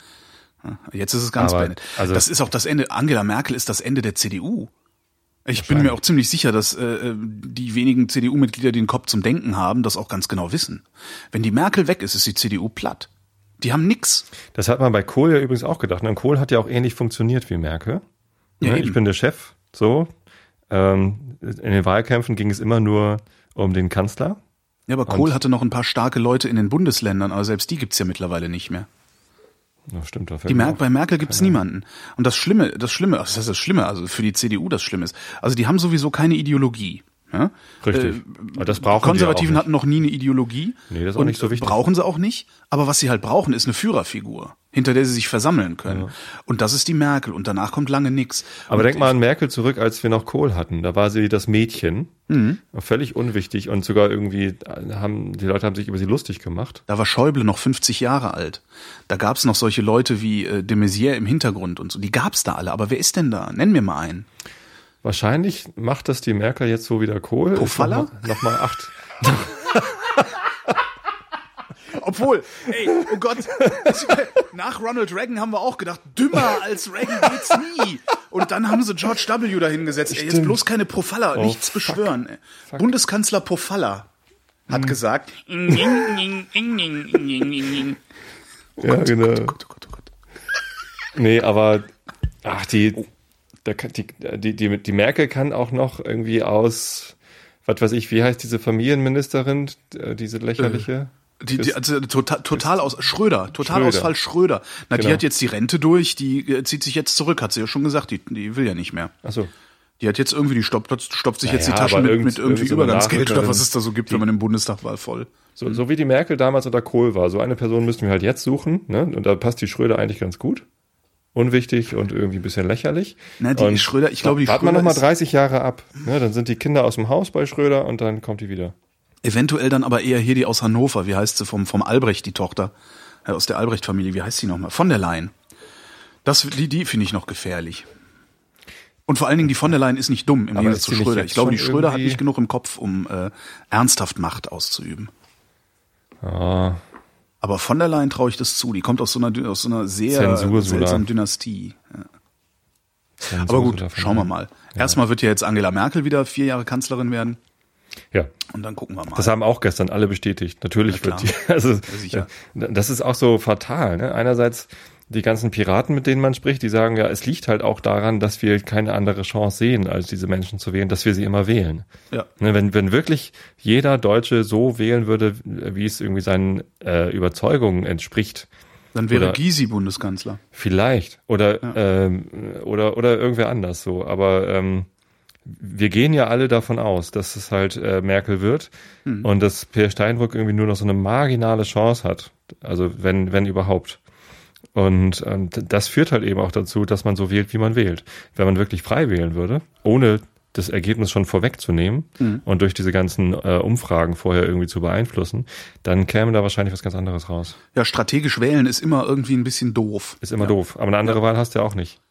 Jetzt ist es ganz Aber, beendet. also- das ist auch das Ende. Angela Merkel ist das Ende der CDU. Ich bin mir auch ziemlich sicher, dass äh, die wenigen CDU-Mitglieder, die den Kopf zum Denken haben, das auch ganz genau wissen. Wenn die Merkel weg ist, ist die CDU platt. Die haben nix. Das hat man bei Kohl ja übrigens auch gedacht. Und Kohl hat ja auch ähnlich funktioniert wie Merkel. Ja, Ne, eben. ich bin der Chef, so. Ähm, in den Wahlkämpfen ging es immer nur um den Kanzler. Ja, aber Kohl hatte noch ein paar starke Leute in den Bundesländern, aber selbst die gibt's ja mittlerweile nicht mehr. Ja, stimmt, da Die Mer bei Merkel gibt's niemanden. Und das Schlimme, das Schlimme, das ist das Schlimme, also für die CDU das Schlimme ist, also die haben sowieso keine Ideologie. Ja? Richtig. Aber das Die brauchen Konservativen ja hatten noch nie eine Ideologie. Nee, das ist auch nicht so wichtig. Brauchen sie auch nicht. Aber was sie halt brauchen, ist eine Führerfigur, hinter der sie sich versammeln können. Und das ist die Merkel. Und danach kommt lange nix. Aber und denk mal an Merkel zurück, als wir noch Kohl hatten. Da war sie das Mädchen. Mhm. Völlig unwichtig und sogar irgendwie äh, haben, die Leute haben sich über sie lustig gemacht. Da war Schäuble noch 50 Jahre alt. Da gab's noch solche Leute wie äh, de Maizière im Hintergrund und so. Die gab's da alle. Aber wer ist denn da? Nenn mir mal einen. Wahrscheinlich macht das die Merkel jetzt so wieder Kohl. Pofalla? Noch mal, noch mal acht. Obwohl, ey, oh Gott, nach Ronald Reagan haben wir auch gedacht, dümmer als Reagan geht's nie. Und dann haben sie George W. dahingesetzt. Ey, jetzt Stimmt. bloß keine Profalla, nichts fuck. beschwören. Ey. Bundeskanzler Profalla hat gesagt, Ja, genau. oh Gott, oh Gott, oh Gott. Nee, aber ach, die, kann, die, die, die, die Merkel kann auch noch irgendwie aus, was weiß ich, wie heißt diese Familienministerin, äh, diese lächerliche? Die, die, also total, total aus Schröder, Totalausfall Schröder. Na, die Genau. hat jetzt die Rente durch, die äh, zieht sich jetzt zurück, hat sie ja schon gesagt, die, die will ja nicht mehr. Achso. Die hat jetzt irgendwie, die stoppt, stoppt sich Na jetzt die Taschen mit, irgend- mit irgendwie irgend so Übergangsgeld oder was es da so gibt, wenn man im Bundestag war voll. So, so wie die Merkel damals unter Kohl war. So eine Person müssten wir halt jetzt suchen, ne? Und da passt die Schröder eigentlich ganz gut. Unwichtig und irgendwie ein bisschen lächerlich. Na, die und Schröder- ich glaube, die Warten wir Schröder noch mal ist- 30 Jahre ab. Ne? Dann sind die Kinder aus dem Haus bei Schröder und dann kommt die wieder. Eventuell dann aber eher hier die aus Hannover, wie heißt sie, vom, vom Albrecht, die Tochter, äh, aus der Albrecht-Familie, wie heißt sie nochmal? Von der Leyen. Das, die, die finde ich noch gefährlich. Und vor allen Dingen, die von der Leyen ist nicht dumm im Gegensatz zu Schröder. Ich glaube, die Schröder hat nicht genug im Kopf, um äh, ernsthaft Macht auszuüben. Ah, Aber von der Leyen traue ich das zu. Die kommt aus so einer, aus so einer sehr seltsamen. Dynastie. Ja. Zensur Aber gut, schauen wir mal. Erstmal wird ja jetzt Angela Merkel wieder vier Jahre Kanzlerin werden. Ja, Und dann gucken wir mal. das haben auch gestern alle bestätigt. Natürlich [laughs] Ja, wird die, also, sicher. ja, das ist auch so fatal. Ne? Einerseits die ganzen Piraten, mit denen man spricht, die sagen ja, es liegt halt auch daran, dass wir keine andere Chance sehen, als diese Menschen zu wählen, dass wir sie immer wählen. ja. Ne, wenn, wenn wirklich jeder Deutsche so wählen würde, wie es irgendwie seinen äh, Überzeugungen entspricht, Dann wäre Oder- Gysi Bundeskanzler. Vielleicht. Oder, ähm, oder, oder irgendwer anders so. Aber ähm, wir gehen ja alle davon aus, dass es halt äh, Merkel wird und dass Peer Steinbrück irgendwie nur noch so eine marginale Chance hat. Also wenn, wenn überhaupt. Und ähm, das führt halt eben auch dazu, dass man so wählt, wie man wählt. Wenn man wirklich frei wählen würde, ohne das Ergebnis schon vorwegzunehmen und durch diese ganzen äh, Umfragen vorher irgendwie zu beeinflussen, dann käme da wahrscheinlich was ganz anderes raus. Ja, strategisch wählen ist immer irgendwie ein bisschen doof. Ist immer doof. Aber eine andere Wahl hast du ja auch nicht.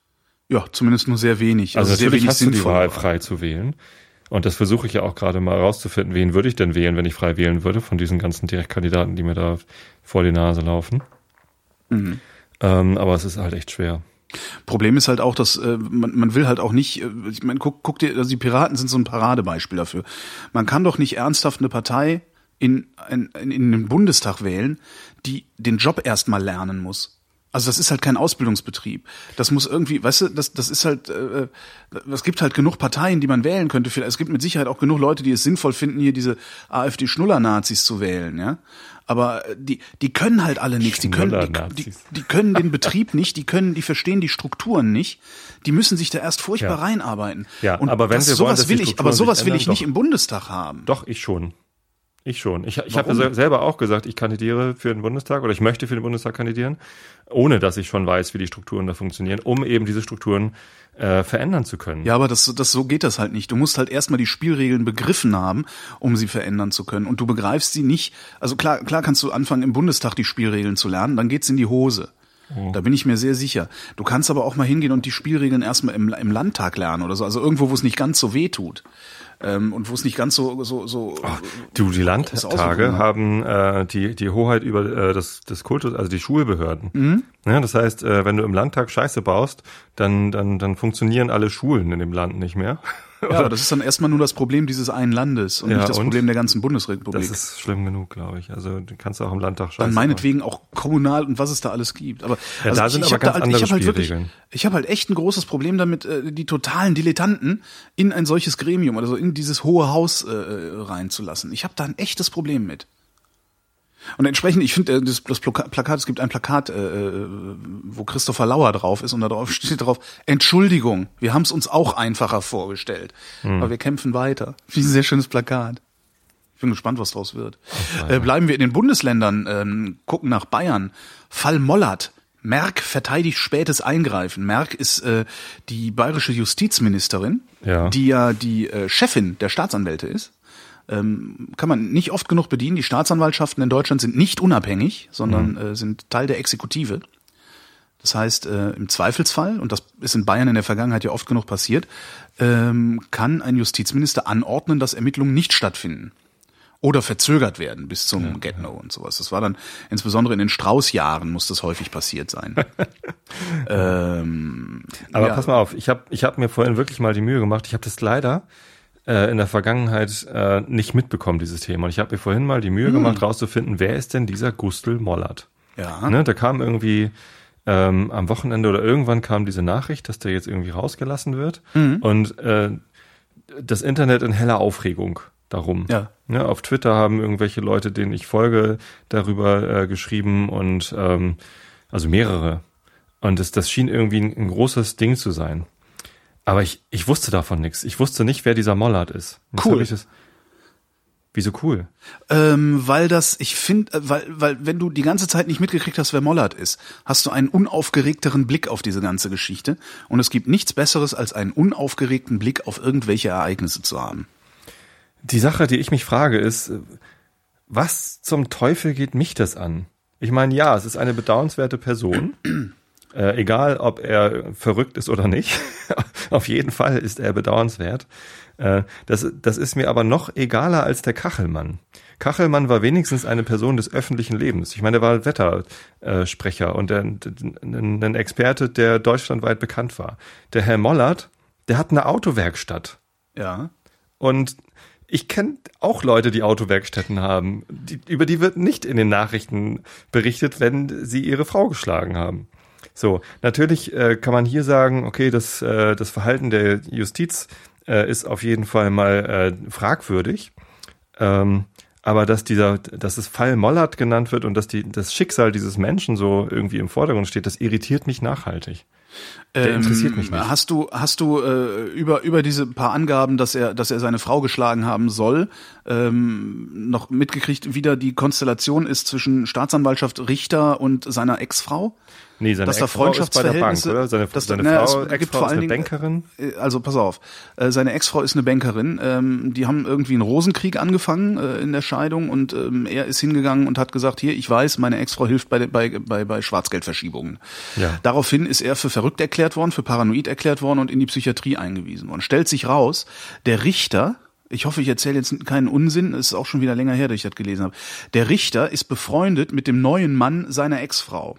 Ja, zumindest nur sehr wenig. Also, sehr natürlich wenig hast du die Wahl frei zu wählen. Und das versuche ich ja auch gerade mal herauszufinden, wen würde ich denn wählen, wenn ich frei wählen würde, von diesen ganzen Direktkandidaten, die mir da vor die Nase laufen. Mhm. Ähm, aber es ist halt echt schwer. Problem ist halt auch, dass äh, man, man will halt auch nicht, äh, ich meine, guck, guck dir, also die Piraten sind so ein Paradebeispiel dafür. Man kann doch nicht ernsthaft eine Partei in, in, in den Bundestag wählen, die den Job erstmal lernen muss. Also das ist halt kein Ausbildungsbetrieb. Das muss irgendwie, weißt du, das, das ist halt, äh, es gibt halt genug Parteien, die man wählen könnte. Es gibt mit Sicherheit auch genug Leute, die es sinnvoll finden, hier diese AfD-Schnuller-Nazis zu wählen, ja. Aber äh, die, die können halt alle nichts. Die können, die, die, die können den Betrieb nicht, die können, die verstehen die Strukturen nicht. Die müssen sich da erst furchtbar Ja. reinarbeiten. Ja, Und aber wenn das, wollen, sowas will ich, aber sowas sich will ich ändern, nicht doch. im Bundestag haben. Doch, ich schon. Ich schon. Ich, ich habe ja selber auch gesagt, ich kandidiere für den Bundestag oder ich möchte für den Bundestag kandidieren, ohne dass ich schon weiß, wie die Strukturen da funktionieren, um eben diese Strukturen äh, verändern zu können. Ja, aber das, das, so geht das halt nicht. Du musst halt erstmal die Spielregeln begriffen haben, um sie verändern zu können. Und du begreifst sie nicht. Also klar, klar kannst du anfangen, im Bundestag die Spielregeln zu lernen, dann geht's in die Hose. Da bin ich mir sehr sicher. Du kannst aber auch mal hingehen und die Spielregeln erstmal im, im Landtag lernen oder so. Also irgendwo, wo es nicht ganz so weh tut. Ähm, und wo es nicht ganz so, so, so. Du, die Landtage haben äh, die, die Hoheit über äh, das, das Kultus, also die Schulbehörden. Mhm. Ja, das heißt, äh, wenn du im Landtag Scheiße baust, dann, dann, dann funktionieren alle Schulen in dem Land nicht mehr. [laughs] ja, das ist dann erstmal nur das Problem dieses einen Landes und Ja, nicht das und? Problem der ganzen Bundesrepublik. Das ist schlimm genug, glaube ich. Also du kannst auch im Landtag Scheiße dann meinetwegen auch kommunal und was es da alles gibt. Aber Ja, da sind ich aber ganz halt, andere ich halt wirklich, ich habe halt echt ein großes Problem damit, äh, die totalen Dilettanten in ein solches Gremium oder so in dieses hohe Haus äh, reinzulassen. Ich habe da ein echtes Problem mit. Und entsprechend, ich finde, äh, das, das Plakat, es gibt ein Plakat, äh, äh, wo Christopher Lauer drauf ist und da drauf [laughs] steht drauf, Entschuldigung, wir haben es uns auch einfacher vorgestellt, Hm. aber wir kämpfen weiter. [laughs] Wie ein sehr schönes Plakat. Ich bin gespannt, was draus wird. Äh, bleiben wir in den Bundesländern, ähm, gucken nach Bayern. Fall Mollert. Merck verteidigt spätes Eingreifen. Merck ist äh, die bayerische Justizministerin, Ja. die ja die äh, Chefin der Staatsanwälte ist. Ähm, kann man nicht oft genug bedienen. Die Staatsanwaltschaften in Deutschland sind nicht unabhängig, sondern äh, sind Teil der Exekutive. Das heißt, äh, im Zweifelsfall, und das ist in Bayern in der Vergangenheit ja oft genug passiert, ähm, kann ein Justizminister anordnen, dass Ermittlungen nicht stattfinden oder verzögert werden bis zum Get-No und sowas. Das war dann insbesondere in den Strauß-Jahren muss das häufig passiert sein. [laughs] ähm, Aber ja, pass mal auf, ich habe ich hab mir vorhin wirklich mal die Mühe gemacht. Ich habe das leider äh, in der Vergangenheit äh, nicht mitbekommen, dieses Thema. Und ich habe mir vorhin mal die Mühe gemacht, rauszufinden, wer ist denn dieser Gustl Mollert? Ja. Ne, da kam irgendwie ähm, am Wochenende oder irgendwann kam diese Nachricht, dass der jetzt irgendwie rausgelassen wird. Und äh, das Internet in heller Aufregung darum. Ja. Ne, auf Twitter haben irgendwelche Leute, denen ich folge, darüber äh, geschrieben und ähm, also mehrere. Und das, das schien irgendwie ein, ein großes Ding zu sein. Aber ich, ich wusste davon nichts. Ich wusste nicht, wer dieser Mollard ist. Jetzt Cool. wieso cool? Ähm, weil das, ich finde, äh, weil, weil wenn du die ganze Zeit nicht mitgekriegt hast, wer Mollert ist, hast du einen unaufgeregteren Blick auf diese ganze Geschichte. Und es gibt nichts Besseres, als einen unaufgeregten Blick auf irgendwelche Ereignisse zu haben. Die Sache, die ich mich frage, ist, was zum Teufel geht mich das an? Ich meine, ja, es ist eine bedauernswerte Person. [clears throat] Äh, egal, ob er verrückt ist oder nicht. [laughs] Auf jeden Fall ist er bedauernswert. Äh, das, das ist mir aber noch egaler als der Kachelmann. Kachelmann war wenigstens eine Person des öffentlichen Lebens. Ich meine, er war Wettersprecher und ein Experte, der deutschlandweit bekannt war. Der Herr Mollert, der hat eine Autowerkstatt. Ja. Und ich kenne auch Leute, die Autowerkstätten haben. Die, über die wird nicht in den Nachrichten berichtet, wenn sie ihre Frau geschlagen haben. So, natürlich äh, kann man hier sagen, okay, das, äh, das Verhalten der Justiz äh, ist auf jeden Fall mal äh, fragwürdig. Ähm, aber dass dieser, dass es Fall Mollert genannt wird und dass die, das Schicksal dieses Menschen so irgendwie im Vordergrund steht, das irritiert mich nachhaltig. Der interessiert mich nicht. Ähm, Hast du, hast du äh, über über diese paar Angaben, dass er, dass er seine Frau geschlagen haben soll, ähm, noch mitgekriegt, wie da die Konstellation ist zwischen Staatsanwaltschaft Richter und seiner Ex-Frau? Nee, seine dass da Ex-Frau ist bei der Bank, Freundschaftsverhältnisse- oder? Seine, dass da- seine naja, Frau, Ex-Frau ist eine Dingen- Bankerin. Äh, Also pass auf, Äh, seine Ex-Frau ist eine Bankerin. Ähm, Die haben irgendwie einen Rosenkrieg angefangen äh, in der Scheidung und ähm, er ist hingegangen und hat gesagt, hier, ich weiß, meine Ex-Frau hilft bei, bei, bei, bei Schwarzgeldverschiebungen. Ja. Daraufhin ist er für verrückt erklärt worden, für paranoid erklärt worden und in die Psychiatrie eingewiesen worden. Stellt sich raus, der Richter ich hoffe, ich erzähle jetzt keinen Unsinn, es ist auch schon wieder länger her, dass ich das gelesen habe. Der Richter ist befreundet mit dem neuen Mann seiner Ex-Frau.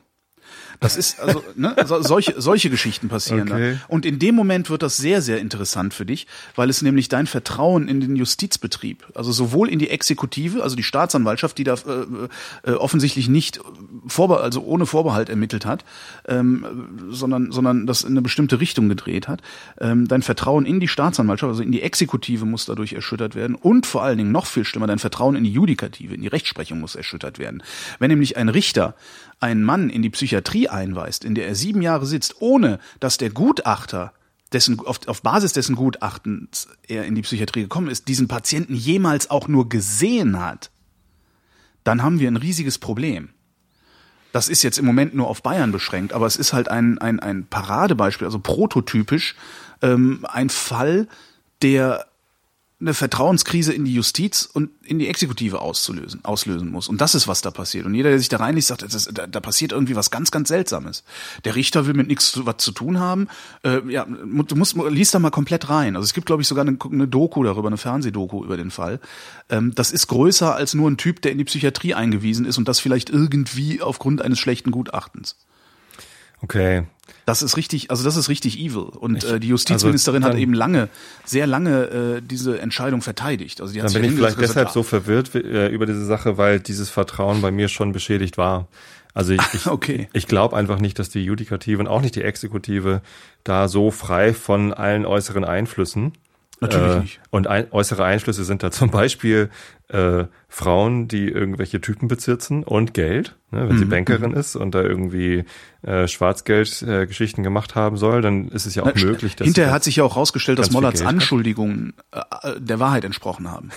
Das ist also ne, so, solche solche Geschichten passieren Okay. da. Und in dem Moment wird das sehr sehr interessant für dich, weil es nämlich dein Vertrauen in den Justizbetrieb, also sowohl in die Exekutive, also die Staatsanwaltschaft, die da äh, äh, offensichtlich nicht vorbe also ohne Vorbehalt ermittelt hat, ähm, sondern sondern das in eine bestimmte Richtung gedreht hat. Ähm, dein Vertrauen in die Staatsanwaltschaft, also in die Exekutive muss dadurch erschüttert werden und vor allen Dingen noch viel schlimmer, dein Vertrauen in die Judikative, in die Rechtsprechung muss erschüttert werden. Wenn nämlich ein Richter einen Mann in die Psychiatrie einweist, in der er sieben Jahre sitzt, ohne dass der Gutachter dessen, auf, auf Basis dessen Gutachtens er in die Psychiatrie gekommen ist, diesen Patienten jemals auch nur gesehen hat, dann haben wir ein riesiges Problem. Das ist jetzt im Moment nur auf Bayern beschränkt, aber es ist halt ein, ein, ein Paradebeispiel, also prototypisch, ähm, ein Fall, der eine Vertrauenskrise in die Justiz und in die Exekutive auszulösen, auslösen muss. Und das ist, was da passiert. Und jeder, der sich da reinliest, sagt, das da, da passiert irgendwie was ganz, ganz Seltsames. Der Richter will mit nichts zu, was zu tun haben. Äh, ja, du musst, liest da mal komplett rein. Also es gibt, glaube ich, sogar eine, eine Doku darüber, eine Fernsehdoku über den Fall. Ähm, das ist größer als nur ein Typ, der in die Psychiatrie eingewiesen ist und das vielleicht irgendwie aufgrund eines schlechten Gutachtens. Okay. Das ist richtig, also das ist richtig evil. Und äh, die Justizministerin also hat dann- eben lange, sehr lange äh, diese Entscheidung verteidigt. Also die hat Dann bin ich vielleicht und gesagt, deshalb so verwirrt äh, über diese Sache, weil dieses Vertrauen bei mir schon beschädigt war. Also ich, ich, [laughs] Okay. ich glaube einfach nicht, dass die Judikative und auch nicht die Exekutive da so frei von allen äußeren Einflüssen. Natürlich äh, nicht. Und ein, äußere Einflüsse sind da [laughs] zum Beispiel äh, Frauen, die irgendwelche Typen besitzen und Geld. Ne? Wenn sie Mhm. Bankerin ist und da irgendwie äh, Schwarzgeldgeschichten äh, gemacht haben soll, dann ist es ja auch Na, möglich, dass Hinterher sie hat sich ja auch rausgestellt, dass Mollerts hat. Anschuldigungen äh, äh, der Wahrheit entsprochen haben.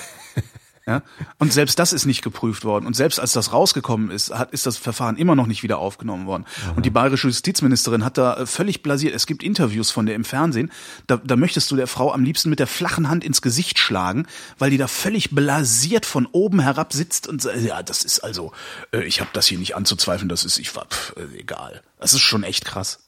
Ja? Und selbst das ist nicht geprüft worden. Und selbst als das rausgekommen ist, hat, ist das Verfahren immer noch nicht wieder aufgenommen worden. Und die bayerische Justizministerin hat da äh, völlig blasiert. Es gibt Interviews von der im Fernsehen. Da, da möchtest du der Frau am liebsten mit der flachen Hand ins Gesicht schlagen, weil die da völlig blasiert von oben herab sitzt und sagt, ja, das ist also, äh, ich habe das hier nicht anzuzweifeln, das ist, ich war, pff, äh, egal. Das ist schon echt krass.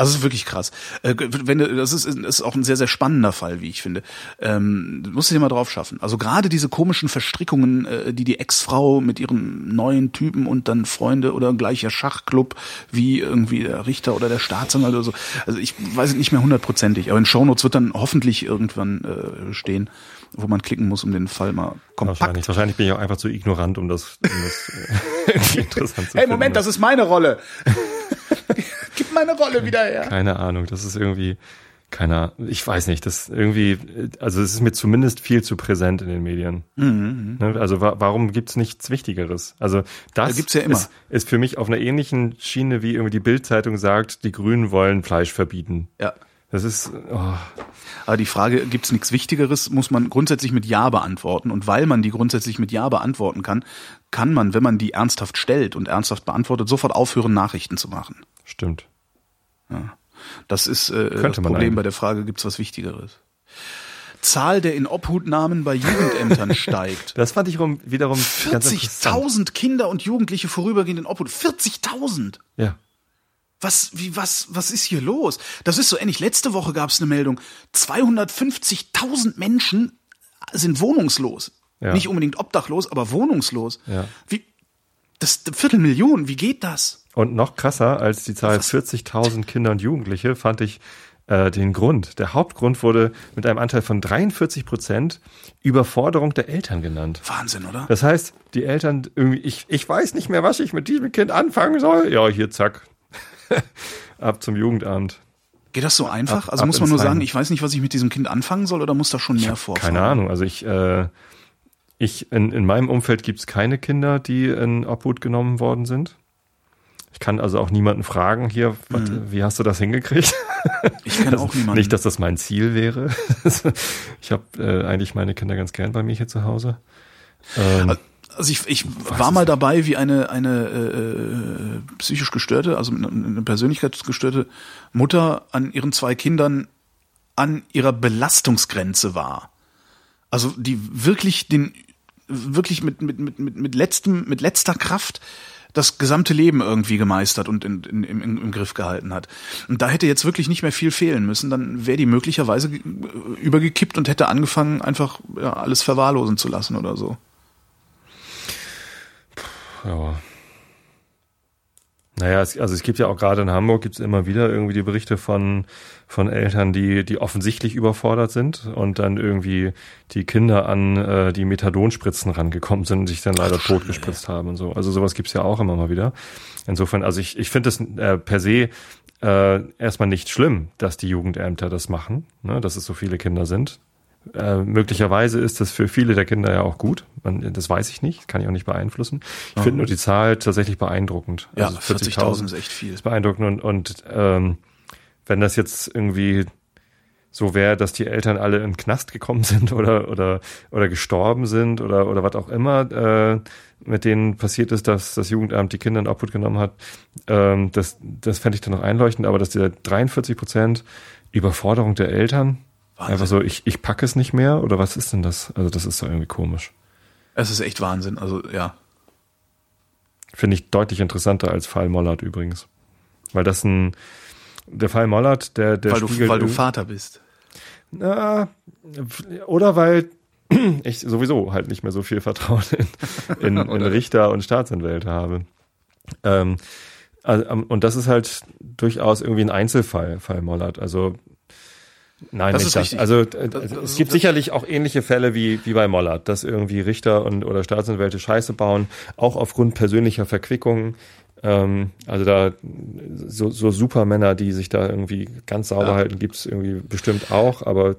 Also es ist wirklich krass. Äh, wenn du, das ist, ist auch ein sehr, sehr spannender Fall, wie ich finde. Ähm, musst du dir mal drauf schaffen. Also gerade diese komischen Verstrickungen, äh, die die Ex-Frau mit ihrem neuen Typen und dann Freunde oder gleicher Schachclub wie irgendwie der Richter oder der Staatsanwalt oder so. Also ich weiß es nicht mehr hundertprozentig, aber in Shownotes wird dann hoffentlich irgendwann äh, stehen, wo man klicken muss, um den Fall mal kompakt. Wahrscheinlich. Wahrscheinlich bin ich auch einfach zu ignorant, um das, um das äh, [laughs] interessant zu Hey, finden. Moment, das ist meine Rolle. Gib meine Rolle wieder her. Keine Ahnung, das ist irgendwie, keine Ahnung, ich weiß nicht, das irgendwie, also es ist mir zumindest viel zu präsent in den Medien. Mhm, Ne, Also wa warum gibt's nichts Wichtigeres? Also das gibt's ja immer. Ist, ist für mich auf einer ähnlichen Schiene, wie irgendwie die Bildzeitung sagt, die Grünen wollen Fleisch verbieten. Ja. Das ist, oh, Aber die Frage, gibt es nichts Wichtigeres, muss man grundsätzlich mit Ja beantworten. Und weil man die grundsätzlich mit Ja beantworten kann, kann man, wenn man die ernsthaft stellt und ernsthaft beantwortet, sofort aufhören, Nachrichten zu machen. Stimmt. Das ist äh, das Könnte man Problem eigentlich. bei der Frage, gibt es was Wichtigeres? Zahl der Inobhutnahmen bei Jugendämtern [laughs] steigt. Das fand ich rum, wiederum ganz interessant. 40.000 Kinder und Jugendliche vorübergehend in Obhut. 40.000! Ja. Was, wie, was, was ist hier los? Das ist so ähnlich. Letzte Woche gab es eine Meldung. 250.000 Menschen sind wohnungslos. Ja. Nicht unbedingt obdachlos, aber wohnungslos. Ja. Wie, das Viertelmillion, wie geht das? Und noch krasser als die Zahl Was? 40.000 Kinder und Jugendliche fand ich äh, den Grund. Der Hauptgrund wurde mit einem Anteil von 43 Prozent Überforderung der Eltern genannt. Wahnsinn, oder? Das heißt, die Eltern irgendwie, ich, ich weiß nicht mehr, was ich mit diesem Kind anfangen soll. Ja, hier, zack. [laughs] Ab zum Jugendamt. Geht das so einfach? Ab- also ab muss man nur sagen, Heim. ich weiß nicht, was ich mit diesem Kind anfangen soll, oder muss da schon mehr vorkommen? Keine Ahnung. Also ich, äh, ich, in, in meinem Umfeld gibt es keine Kinder, die in Obhut genommen worden sind. Ich kann also auch niemanden fragen hier, was, mhm. wie hast du das hingekriegt? Ich kenne auch niemanden. Nicht, dass das mein Ziel wäre. [laughs] ich habe äh, eigentlich meine Kinder ganz gern bei mir hier zu Hause. Ähm, also ich, ich war mal dabei, wie eine eine äh, psychisch gestörte, also eine persönlichkeitsgestörte Mutter an ihren zwei Kindern an ihrer Belastungsgrenze war. Also die wirklich den wirklich mit mit mit mit, mit letztem mit letzter Kraft das gesamte Leben irgendwie gemeistert und in, in, im, im Griff gehalten hat. Und da hätte jetzt wirklich nicht mehr viel fehlen müssen, dann wäre die möglicherweise übergekippt und hätte angefangen, einfach ja, alles verwahrlosen zu lassen oder so. Ja. Naja, es, also es gibt ja auch gerade in Hamburg gibt es immer wieder irgendwie die Berichte von, von Eltern, die, die offensichtlich überfordert sind und dann irgendwie die Kinder an äh, die Methadonspritzen rangekommen sind und sich dann leider totgespritzt haben und so. Also sowas gibt's ja auch immer mal wieder. Insofern, also ich, ich finde es äh, per se äh, erstmal nicht schlimm, dass die Jugendämter das machen, ne, dass es so viele Kinder sind. Äh, möglicherweise ist das für viele der Kinder ja auch gut. Man, das weiß ich nicht, kann ich auch nicht beeinflussen. Ich finde nur die Zahl tatsächlich beeindruckend. Ja, also 40.000 40 ist echt viel. Ist beeindruckend und, und ähm, wenn das jetzt irgendwie so wäre, dass die Eltern alle in den Knast gekommen sind [laughs] oder oder oder gestorben sind oder oder was auch immer äh, mit denen passiert ist, dass das Jugendamt die Kinder in Obhut genommen hat, ähm, das das fände ich dann noch einleuchtend, aber dass der 43 Prozent Überforderung der Eltern, Wahnsinn. Einfach so, ich, ich packe es nicht mehr oder was ist denn das? Also das ist doch irgendwie komisch. Es ist echt Wahnsinn, also ja. Finde ich deutlich interessanter als Fall Mollert übrigens. Weil das ein, der Fall Mollert, der, der weil du, weil du Vater bist. Na, oder weil [clears throat] ich sowieso halt nicht mehr so viel Vertrauen in, in, in [laughs] Richter und Staatsanwälte habe. Ähm, also, und das ist halt durchaus irgendwie ein Einzelfall, Fall Mollert. Also Nein, das nicht das. Also äh, das, es gibt sicherlich auch ähnliche Fälle wie, wie bei Mollert, dass irgendwie Richter und oder Staatsanwälte Scheiße bauen, auch aufgrund persönlicher Verquickungen. Ähm, also da so, so Supermänner, die sich da irgendwie ganz sauber ja. halten, gibt's irgendwie bestimmt auch, aber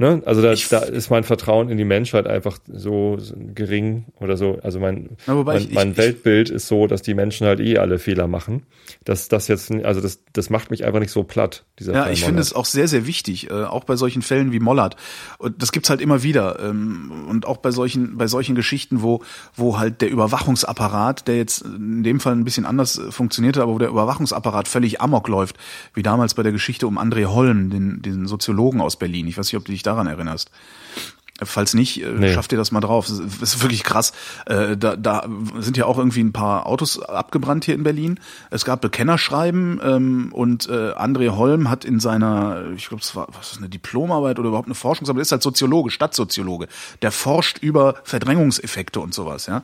Ne? Also da, da ist mein Vertrauen in die Menschheit einfach so gering oder so. Also mein, mein, ich, mein ich, Weltbild ist so, dass die Menschen halt eh alle Fehler machen. Dass das jetzt, also das, das macht mich einfach nicht so platt. Dieser ja, Fall ich finde es auch sehr, sehr wichtig, äh, auch bei solchen Fällen wie Mollert. Und das gibt's halt immer wieder. Ähm, und auch bei solchen, bei solchen Geschichten, wo, wo halt der Überwachungsapparat, der jetzt in dem Fall ein bisschen anders äh, funktionierte, aber wo der Überwachungsapparat völlig amok läuft, wie damals bei der Geschichte um André Holm, den, den Soziologen aus Berlin. Ich weiß nicht, ob du dich daran erinnerst. Falls nicht, äh, nee. schafft ihr das mal drauf. Das ist wirklich krass. Äh, da, da sind ja auch irgendwie ein paar Autos abgebrannt hier in Berlin. Es gab Bekennerschreiben ähm, und äh, André Holm hat in seiner, ich glaube, es war was ist eine Diplomarbeit oder überhaupt eine Forschungsarbeit, ist halt Soziologe, Stadtsoziologe. Der forscht über Verdrängungseffekte und sowas, ja.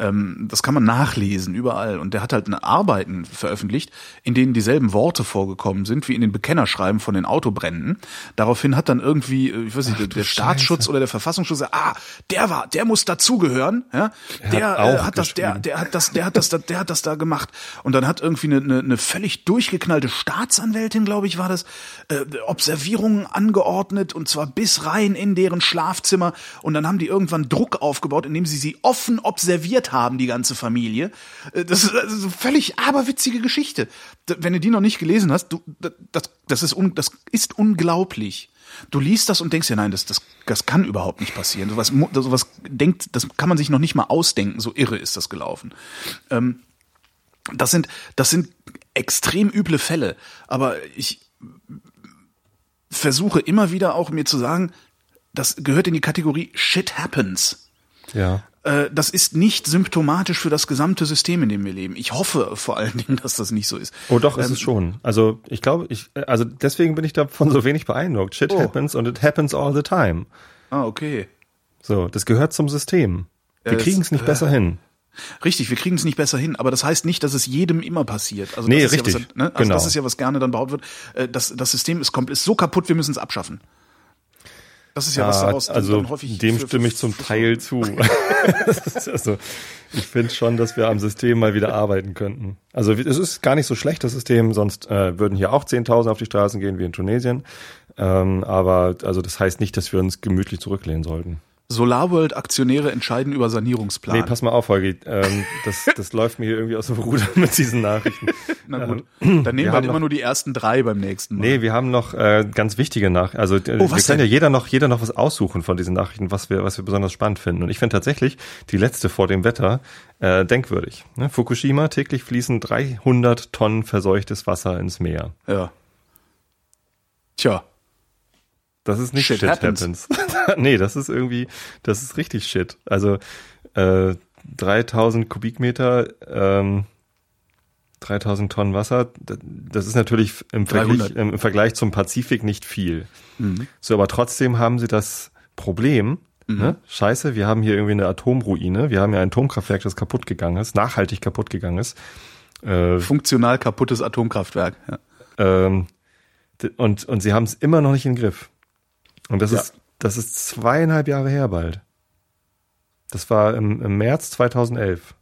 Ähm, das kann man nachlesen überall. Und der hat halt eine Arbeiten veröffentlicht, in denen dieselben Worte vorgekommen sind wie in den Bekennerschreiben von den Autobränden. Daraufhin hat dann irgendwie, äh, ich weiß nicht, Ach, der Staatsschutz Scheiße. oder der Verfassungsschutz, ah, der war, der muss dazugehören, ja. Der hat, äh, hat das, der, der hat das, der hat das, der hat das da gemacht. Und dann hat irgendwie eine, eine, eine völlig durchgeknallte Staatsanwältin, glaube ich, war das, äh, Observierungen angeordnet und zwar bis rein in deren Schlafzimmer. Und dann haben die irgendwann Druck aufgebaut, indem sie sie offen observiert haben, die ganze Familie. Äh, das ist also völlig aberwitzige Geschichte. Wenn du die noch nicht gelesen hast, du, das, das, ist, un, das ist unglaublich. Du liest das und denkst ja, nein, das, das, das kann überhaupt nicht passieren. Sowas, sowas denkt, das kann man sich noch nicht mal ausdenken. So irre ist das gelaufen. Ähm, das sind, das sind extrem üble Fälle. Aber ich versuche immer wieder auch mir zu sagen, das gehört in die Kategorie Shit happens. Ja. Äh, das ist nicht symptomatisch für das gesamte System, in dem wir leben. Ich hoffe vor allen Dingen, dass das nicht so ist. Oh, doch, ähm, ist es schon. Also ich glaube, ich, also deswegen bin ich davon so wenig beeindruckt. Shit oh. happens and it happens all the time. Ah, okay. So, das gehört zum System. Wir kriegen es nicht äh, besser hin. Richtig, wir kriegen es nicht besser hin, aber das heißt nicht, dass es jedem immer passiert. Also nee, das richtig. Ja was, ne? also genau. das ist ja was gerne dann behauptet wird. Äh, das, das System ist komplett so kaputt, wir müssen es abschaffen. Das ist ja, was daraus also dann häufig dem für, stimme ich zum Teil zu. [laughs] [laughs] also, ich finde schon, dass wir am System mal wieder arbeiten könnten. Also es ist gar nicht so schlecht, das System, sonst äh, würden hier auch 10.000 auf die Straßen gehen wie in Tunesien. Ähm, aber also das heißt nicht, dass wir uns gemütlich zurücklehnen sollten. SolarWorld-Aktionäre entscheiden über Sanierungsplan. Nee, pass mal auf, Holgi. Ähm, das, [laughs] das läuft mir hier irgendwie aus dem Ruder [laughs] mit diesen Nachrichten. Na gut, Ähm, dann nehmen wir wir halt immer noch- nur die ersten drei beim nächsten Mal. Nee, wir haben noch äh, ganz wichtige Nachrichten. Also äh, wir was können ja denn? jeder noch, jeder noch was aussuchen von diesen Nachrichten, was wir, was wir besonders spannend finden. Und ich finde tatsächlich die letzte vor dem Wetter äh, denkwürdig. Ne? Fukushima, täglich fließen 300 Tonnen verseuchtes Wasser ins Meer. Ja. Tja, Das ist nicht Shit Shit, happens. happens. [laughs] nee, das ist irgendwie, das ist richtig Shit. Also äh, 3000 Kubikmeter, ähm, 3000 Tonnen Wasser, das, ist natürlich im Vergleich, 300. im Vergleich zum Pazifik nicht viel. Mhm. So, aber trotzdem haben sie das Problem, ne? scheiße, wir haben hier irgendwie eine Atomruine, wir haben ja ein Atomkraftwerk, das kaputt gegangen ist, nachhaltig kaputt gegangen ist. Äh, funktional kaputtes Atomkraftwerk. Ja. ähm, und, und sie haben es immer noch nicht in den Griff. Und das Ja. ist, das ist zweieinhalb Jahre her bald. Das war im, im März 2011.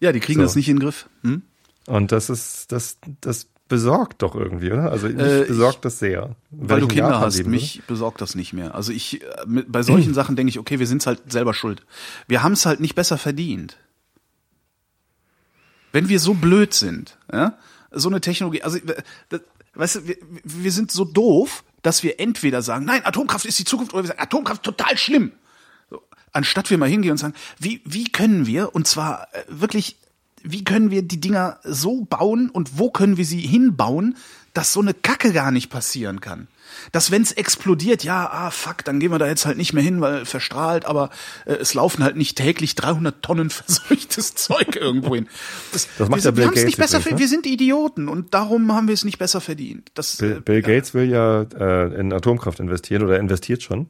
ja, die kriegen So. das nicht in den Griff. Hm? Und das ist, das, das besorgt doch irgendwie, oder? Also mich Äh, besorgt das sehr. Weil ich du in Kinder Japan hast, leben mich besorgt das nicht mehr. Also ich, äh, mit, bei solchen [clears throat] Sachen denke ich, okay, wir sind's halt selber schuld. Wir haben es halt nicht besser verdient. Wenn wir so blöd sind, ja, so eine Technologie, also, äh, weißt du, wir, wir sind so doof, dass wir entweder sagen, nein, Atomkraft ist die Zukunft, oder wir sagen, Atomkraft total schlimm. So, anstatt wir mal hingehen und sagen, wie, wie können wir, und zwar äh, wirklich, wie können wir die Dinger so bauen und wo können wir sie hinbauen, dass so eine Kacke gar nicht passieren kann. Dass wenn's explodiert, ja, ah, fuck, dann gehen wir da jetzt halt nicht mehr hin, weil verstrahlt, aber äh, es laufen halt nicht täglich 300 Tonnen [laughs] verseuchtes Zeug irgendwo hin. Das, Das macht wir, ja wir Bill haben's nicht Gates besser, ne? wir sind Idioten und darum haben wir es nicht besser verdient. Das, Bill, äh, Bill Gates will ja äh, in Atomkraft investieren oder investiert schon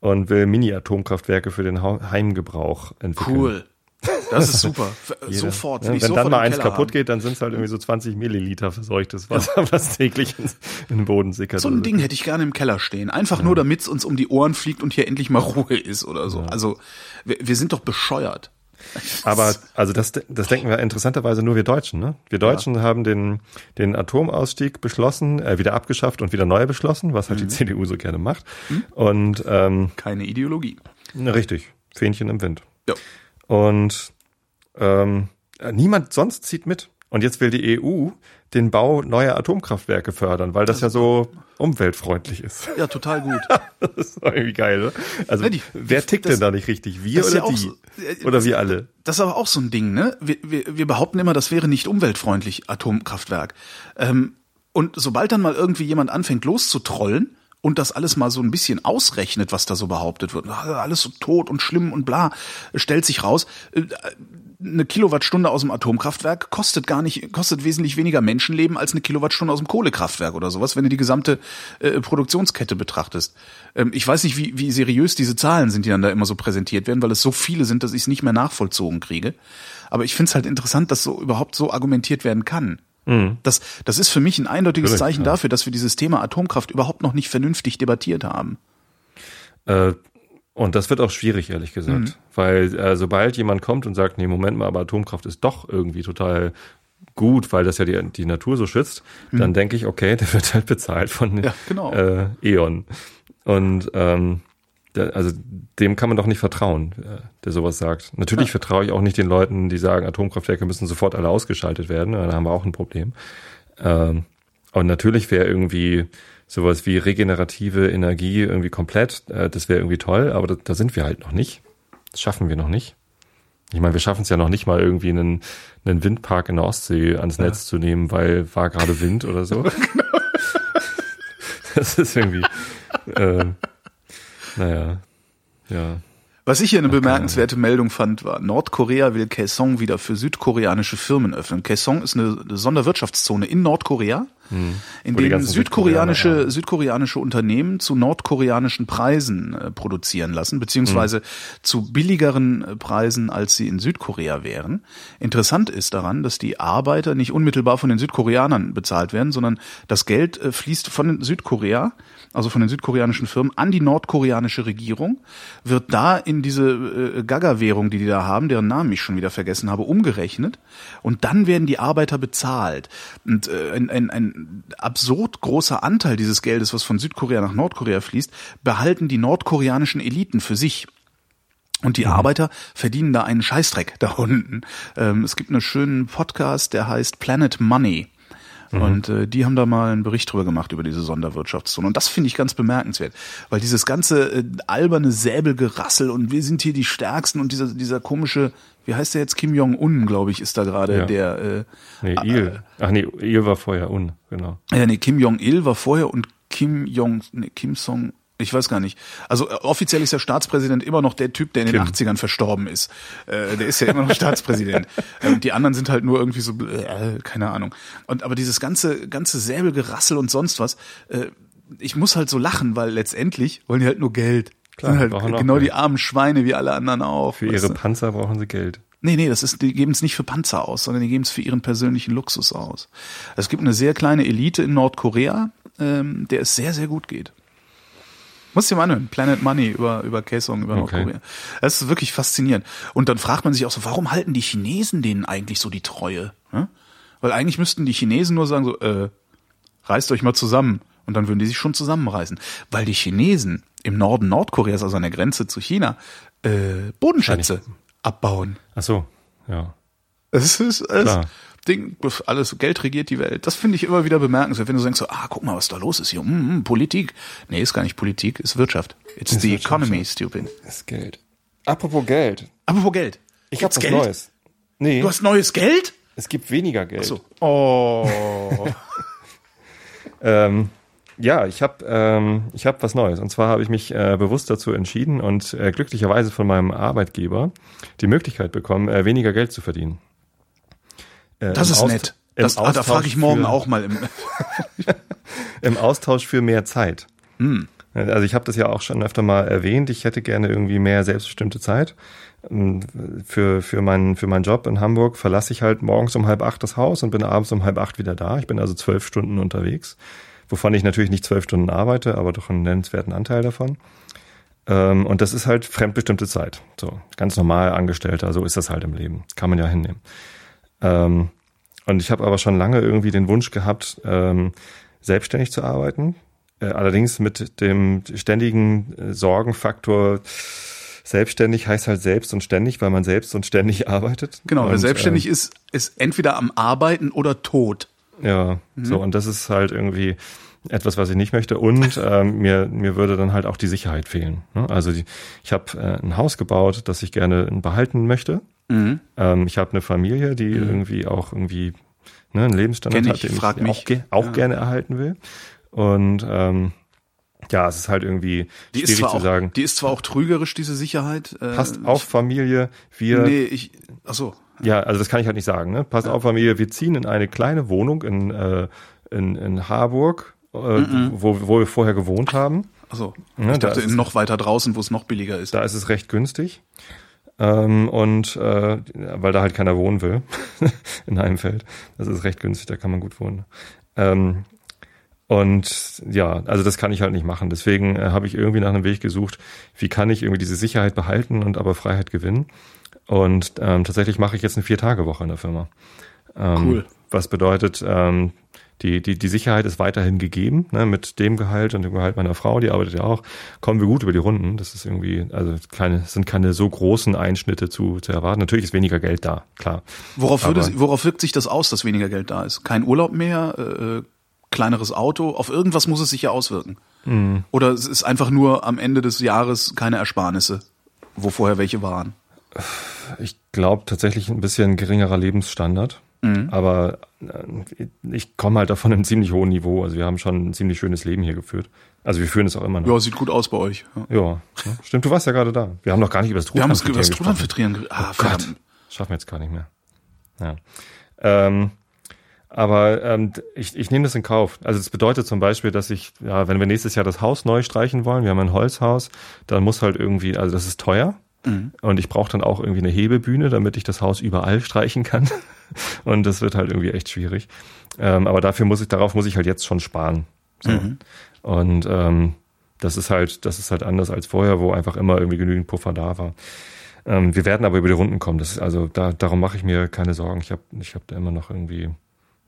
und will Mini-Atomkraftwerke für den Heimgebrauch entwickeln. cool. Das ist super. [laughs] Sofort. Ja, wenn sofort dann mal eins Keller kaputt haben. geht, dann sind es halt irgendwie so 20 Milliliter verseuchtes Wasser, [laughs] was täglich in den Boden sickert. So ein Ding hätte ich gerne im Keller stehen. Einfach nur, damit es uns um die Ohren fliegt und hier endlich mal Ruhe ist oder so. Also, wir, wir sind doch bescheuert. [laughs] Aber also das, das denken wir interessanterweise nur wir Deutschen. Ne? Wir Deutschen haben den, den Atomausstieg beschlossen, äh, wieder abgeschafft und wieder neu beschlossen, was halt Mhm. die CDU so gerne macht. Und ähm, Keine Ideologie. richtig, Fähnchen im Wind. Ja. Und ähm, äh, niemand sonst zieht mit. Und jetzt will die EU den Bau neuer Atomkraftwerke fördern, weil das ja so umweltfreundlich ist. [laughs] Ja, total gut. [laughs] Das ist irgendwie geil, oder? Also Ja, die- wer tickt das- denn da nicht richtig? Wir oder ja die? so- äh, oder wir alle? Das ist aber auch so ein Ding, ne? Wir, wir, wir behaupten immer, das wäre nicht umweltfreundlich, Atomkraftwerk. Ähm, und sobald dann mal irgendwie jemand anfängt loszutrollen und das alles mal so ein bisschen ausrechnet, was da so behauptet wird, ah, alles so tot und schlimm und bla, stellt sich raus, äh, eine Kilowattstunde aus dem Atomkraftwerk kostet gar nicht, kostet wesentlich weniger Menschenleben als eine Kilowattstunde aus dem Kohlekraftwerk oder sowas, wenn du die gesamte äh, Produktionskette betrachtest. Ähm, ich weiß nicht, wie, wie seriös diese Zahlen sind, die dann da immer so präsentiert werden, weil es so viele sind, dass ich es nicht mehr nachvollzogen kriege. Aber ich finde es halt interessant, dass so überhaupt so argumentiert werden kann. Das, das ist für mich ein eindeutiges Natürlich, Zeichen ja. dafür, dass wir dieses Thema Atomkraft überhaupt noch nicht vernünftig debattiert haben. Äh, und das wird auch schwierig, ehrlich gesagt. Mhm. Weil äh, sobald jemand kommt und sagt, nee, Moment mal, aber Atomkraft ist doch irgendwie total gut, weil das ja die, die Natur so schützt, dann denke ich, okay, [laughs] der wird halt bezahlt von Mhm. Ja, genau. äh, E.ON. Und ähm, da, also dem kann man doch nicht vertrauen, äh, der sowas sagt. Natürlich vertraue ich auch nicht den Leuten, die sagen, Atomkraftwerke müssen sofort alle ausgeschaltet werden. Da haben wir auch ein Problem. Ähm, und natürlich wäre irgendwie sowas wie regenerative Energie irgendwie komplett, äh, das wäre irgendwie toll, aber da, da sind wir halt noch nicht. Das schaffen wir noch nicht. Ich meine, wir schaffen es ja noch nicht mal irgendwie einen, einen Windpark in der Ostsee ans Netz zu nehmen, weil war gerade Wind oder so. [laughs] [laughs] das ist irgendwie, äh, naja, ja. Was ich hier eine bemerkenswerte Meldung fand, war, Nordkorea will Kaesong wieder für südkoreanische Firmen öffnen. Kaesong ist eine Sonderwirtschaftszone in Nordkorea, in Hm. Denen ganzen südkoreanische, Südkoreaner südkoreanische Unternehmen zu nordkoreanischen Preisen äh, produzieren lassen, beziehungsweise zu billigeren äh, Preisen, als sie in Südkorea wären. Interessant ist daran, dass die Arbeiter nicht unmittelbar von den Südkoreanern bezahlt werden, sondern das Geld äh, fließt von Südkorea, also von den südkoreanischen Firmen, an die nordkoreanische Regierung, wird da in diese äh, Gaga-Währung, die die da haben, deren Namen ich schon wieder vergessen habe, umgerechnet und dann werden die Arbeiter bezahlt. Und äh, ein, ein, ein absurd großer Anteil dieses Geldes, was von Südkorea nach Nordkorea fließt, behalten die nordkoreanischen Eliten für sich. Und die mhm. Arbeiter verdienen da einen Scheißdreck [laughs] da unten. Ähm, es gibt einen schönen Podcast, der heißt Planet Money. Mhm. Und äh, die haben da mal einen Bericht drüber gemacht über diese Sonderwirtschaftszone. Und das finde ich ganz bemerkenswert, weil dieses ganze äh, alberne Säbelgerassel und wir sind hier die Stärksten und dieser, dieser komische, wie heißt der jetzt, Kim Jong-un, glaube ich, ist da gerade ja. der. Äh, nee, Il. Ach nee, Il war vorher Un, genau. Ja, nee, Kim Jong-il war vorher und Kim Jong, nee, Kim Song, ich weiß gar nicht. Also äh, offiziell ist der Staatspräsident immer noch der Typ, der in Kim. den 80ern verstorben ist. Äh, der ist ja immer noch Staatspräsident. [laughs] Ähm, die anderen sind halt nur irgendwie so, äh, keine Ahnung. Und aber dieses ganze, ganze Säbelgerassel und sonst was, äh, ich muss halt so lachen, weil letztendlich wollen die halt nur Geld. Klar, halt genau die armen Schweine wie alle anderen auch. Für ihre du? Panzer brauchen sie Geld. Nee, nee, das ist, die geben es nicht für Panzer aus, sondern die geben es für ihren persönlichen Luxus aus. Es gibt eine sehr kleine Elite in Nordkorea, ähm, der es sehr, sehr gut geht. Muss dir mal anhören. Planet Money über, über Kaesong, über okay. Nordkorea. Das ist wirklich faszinierend. Und dann fragt man sich auch so, warum halten die Chinesen denen eigentlich so die Treue? Hm? Weil eigentlich müssten die Chinesen nur sagen so, äh, reißt euch mal zusammen. Und dann würden die sich schon zusammenreißen. Weil die Chinesen im Norden Nordkoreas, also an der Grenze zu China, äh, Bodenschätze abbauen. Ach so, ja. Es ist, es, Klar. Ding, alles Geld regiert die Welt. Das finde ich immer wieder bemerkenswert, wenn du denkst so, ah, guck mal, was da los ist hier. Hm, Politik. Nee, ist gar nicht Politik, ist Wirtschaft. It's ist the Wirtschaft, economy, stupid. Ist Geld. Apropos Geld. Apropos Geld. Ich habe was Geld? Neues. Nee. Du hast neues Geld? Es gibt weniger Geld. Ach so. Oh. [laughs] ähm, ja, ich habe ähm, ich hab was Neues. Und zwar habe ich mich äh, bewusst dazu entschieden und äh, glücklicherweise von meinem Arbeitgeber die Möglichkeit bekommen, äh, weniger Geld zu verdienen. Äh, das ist Aust nett. Das, ah, da frage ich morgen auch mal im, [laughs] im Austausch für mehr Zeit. Hm. Also ich habe das ja auch schon öfter mal erwähnt. Ich hätte gerne irgendwie mehr selbstbestimmte Zeit. Ähm, für, für, meinen, für meinen Job in Hamburg verlasse ich halt morgens um halb acht das Haus und bin abends um halb acht wieder da. Ich bin also zwölf Stunden unterwegs, wovon ich natürlich nicht zwölf Stunden arbeite, aber doch einen nennenswerten Anteil davon. Ähm, und das ist halt fremdbestimmte Zeit. So, ganz normal Angestellter, so ist das halt im Leben. Kann man ja hinnehmen. Ähm, und ich habe aber schon lange irgendwie den Wunsch gehabt, ähm, selbstständig zu arbeiten. Äh, allerdings mit dem ständigen äh, Sorgenfaktor, selbstständig heißt halt selbst und ständig, weil man selbst und ständig [laughs] arbeitet. Genau, wer selbstständig ähm, ist, ist entweder am Arbeiten oder tot. Ja, mhm. so, und das ist halt irgendwie etwas, was ich nicht möchte. Und [laughs] ähm, mir, mir würde dann halt auch die Sicherheit fehlen. Ne? Also die, ich habe äh, ein Haus gebaut, das ich gerne behalten möchte. Mhm. Ähm, ich habe eine Familie, die mhm. irgendwie auch irgendwie ne, einen Lebensstandard hat, den ich, ich auch, auch ja. gerne erhalten will. Und ähm, ja, es ist halt irgendwie die schwierig zu auch, sagen. Die ist zwar auch trügerisch, diese Sicherheit. Äh, Passt auf Familie, wir. Nee, ich. Ach so. Ja, also das kann ich halt nicht sagen. Ne? Passt ja. auf Familie, wir ziehen in eine kleine Wohnung in, äh, in, in Harburg, äh, mhm. wo, wo wir vorher gewohnt haben. Achso, ich ja, dachte in noch weiter draußen, wo es noch billiger ist. Da ist es recht günstig. Ähm, und äh, weil da halt keiner wohnen will [laughs] in einem Feld. Das ist recht günstig, da kann man gut wohnen. Ähm, und ja, also das kann ich halt nicht machen. Deswegen äh, habe ich irgendwie nach einem Weg gesucht, wie kann ich irgendwie diese Sicherheit behalten und aber Freiheit gewinnen. Und ähm, tatsächlich mache ich jetzt eine Vier-Tage-Woche in der Firma. Ähm, cool. Was bedeutet, ähm, die, die, die Sicherheit ist weiterhin gegeben, ne, mit dem Gehalt und dem Gehalt meiner Frau, die arbeitet ja auch, kommen wir gut über die Runden. Das ist irgendwie, also keine, sind keine so großen Einschnitte zu, zu erwarten. Natürlich ist weniger Geld da, klar. Worauf, würde, worauf wirkt sich das aus, dass weniger Geld da ist? Kein Urlaub mehr, äh, kleineres Auto, auf irgendwas muss es sich ja auswirken. Mhm. Oder es ist einfach nur am Ende des Jahres keine Ersparnisse, wo vorher welche waren. Ich glaube tatsächlich ein bisschen geringerer Lebensstandard. Mhm. Aber äh, ich komme halt davon [laughs] einem ziemlich hohen Niveau. Also wir haben schon ein ziemlich schönes Leben hier geführt. Also wir führen es auch immer noch. Ja, sieht gut aus bei euch. Ja, ja stimmt. Du warst ja gerade da. Wir haben noch gar nicht über das Truthahn Wir haben über das Truthahn filtrieren. Ah, oh Gott. Schaffen wir jetzt gar nicht mehr. Ja. Ähm, aber ähm, ich, ich nehme das in Kauf. Also das bedeutet zum Beispiel, dass ich, ja, wenn wir nächstes Jahr das Haus neu streichen wollen, wir haben ein Holzhaus, dann muss halt irgendwie, also das ist teuer. Mhm. Und ich brauche dann auch irgendwie eine Hebebühne, damit ich das Haus überall streichen kann. [laughs] Und das wird halt irgendwie echt schwierig. Ähm, aber dafür muss ich, darauf muss ich halt jetzt schon sparen. So. Mhm. Und ähm, das ist halt, das ist halt anders als vorher, wo einfach immer irgendwie genügend Puffer da war. Ähm, wir werden aber über die Runden kommen. Das ist, also da, darum mache ich mir keine Sorgen. Ich habe ich hab da immer noch irgendwie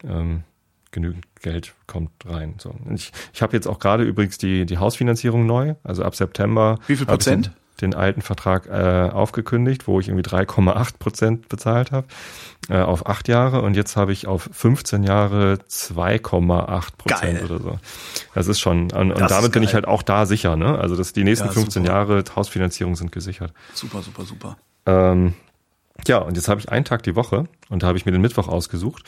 ähm, genügend Geld kommt rein. So. Ich, ich habe jetzt auch gerade übrigens die, die Hausfinanzierung neu, also ab September. Wie viel Prozent? Den, alten Vertrag äh, aufgekündigt, wo ich irgendwie 3,8 Prozent bezahlt habe, äh, auf acht Jahre und jetzt habe ich auf 15 Jahre 2,8 Prozent oder so. Das ist schon, und, und damit bin ich halt auch da sicher, ne? Also dass die nächsten ja, 15 super. Jahre Hausfinanzierung sind gesichert. Super, super, super. Ähm, ja, und jetzt habe ich einen Tag die Woche und da habe ich mir den Mittwoch ausgesucht,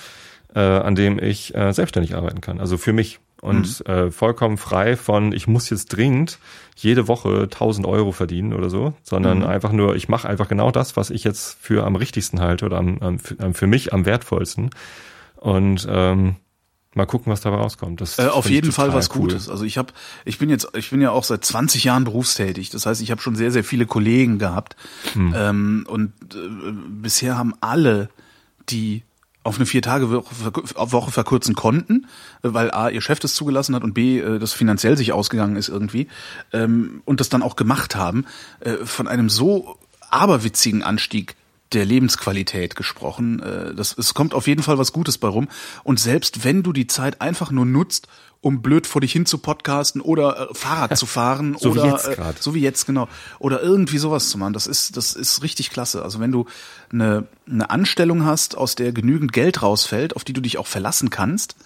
äh, an dem ich äh, selbstständig arbeiten kann. Also für mich und mhm. äh, vollkommen frei von, ich muss jetzt dringend jede Woche 1000 Euro verdienen oder so, sondern mhm. einfach nur, ich mache einfach genau das, was ich jetzt für am richtigsten halte oder am, am, für mich am wertvollsten. Und ähm, mal gucken, was dabei rauskommt. Das äh, auf jeden Fall was cool. Gutes. Also ich habe, ich bin jetzt, ich bin ja auch seit 20 Jahren berufstätig. Das heißt, ich habe schon sehr, sehr viele Kollegen gehabt. Hm. Ähm, und äh, bisher haben alle, die auf eine vier Tage Woche verkürzen konnten, weil A, ihr Chef das zugelassen hat und B, äh, das finanziell sich ausgegangen ist irgendwie ähm, und das dann auch gemacht haben, äh, von einem so aberwitzigen Anstieg der Lebensqualität gesprochen. Äh, das, es kommt auf jeden Fall was Gutes bei rum. Und selbst wenn du die Zeit einfach nur nutzt, um blöd vor dich hin zu podcasten oder äh, Fahrrad zu [laughs] fahren so oder wie jetzt äh, so wie jetzt genau oder irgendwie sowas zu machen, das ist das ist richtig klasse. Also wenn du eine eine Anstellung hast, aus der genügend Geld rausfällt, auf die du dich auch verlassen kannst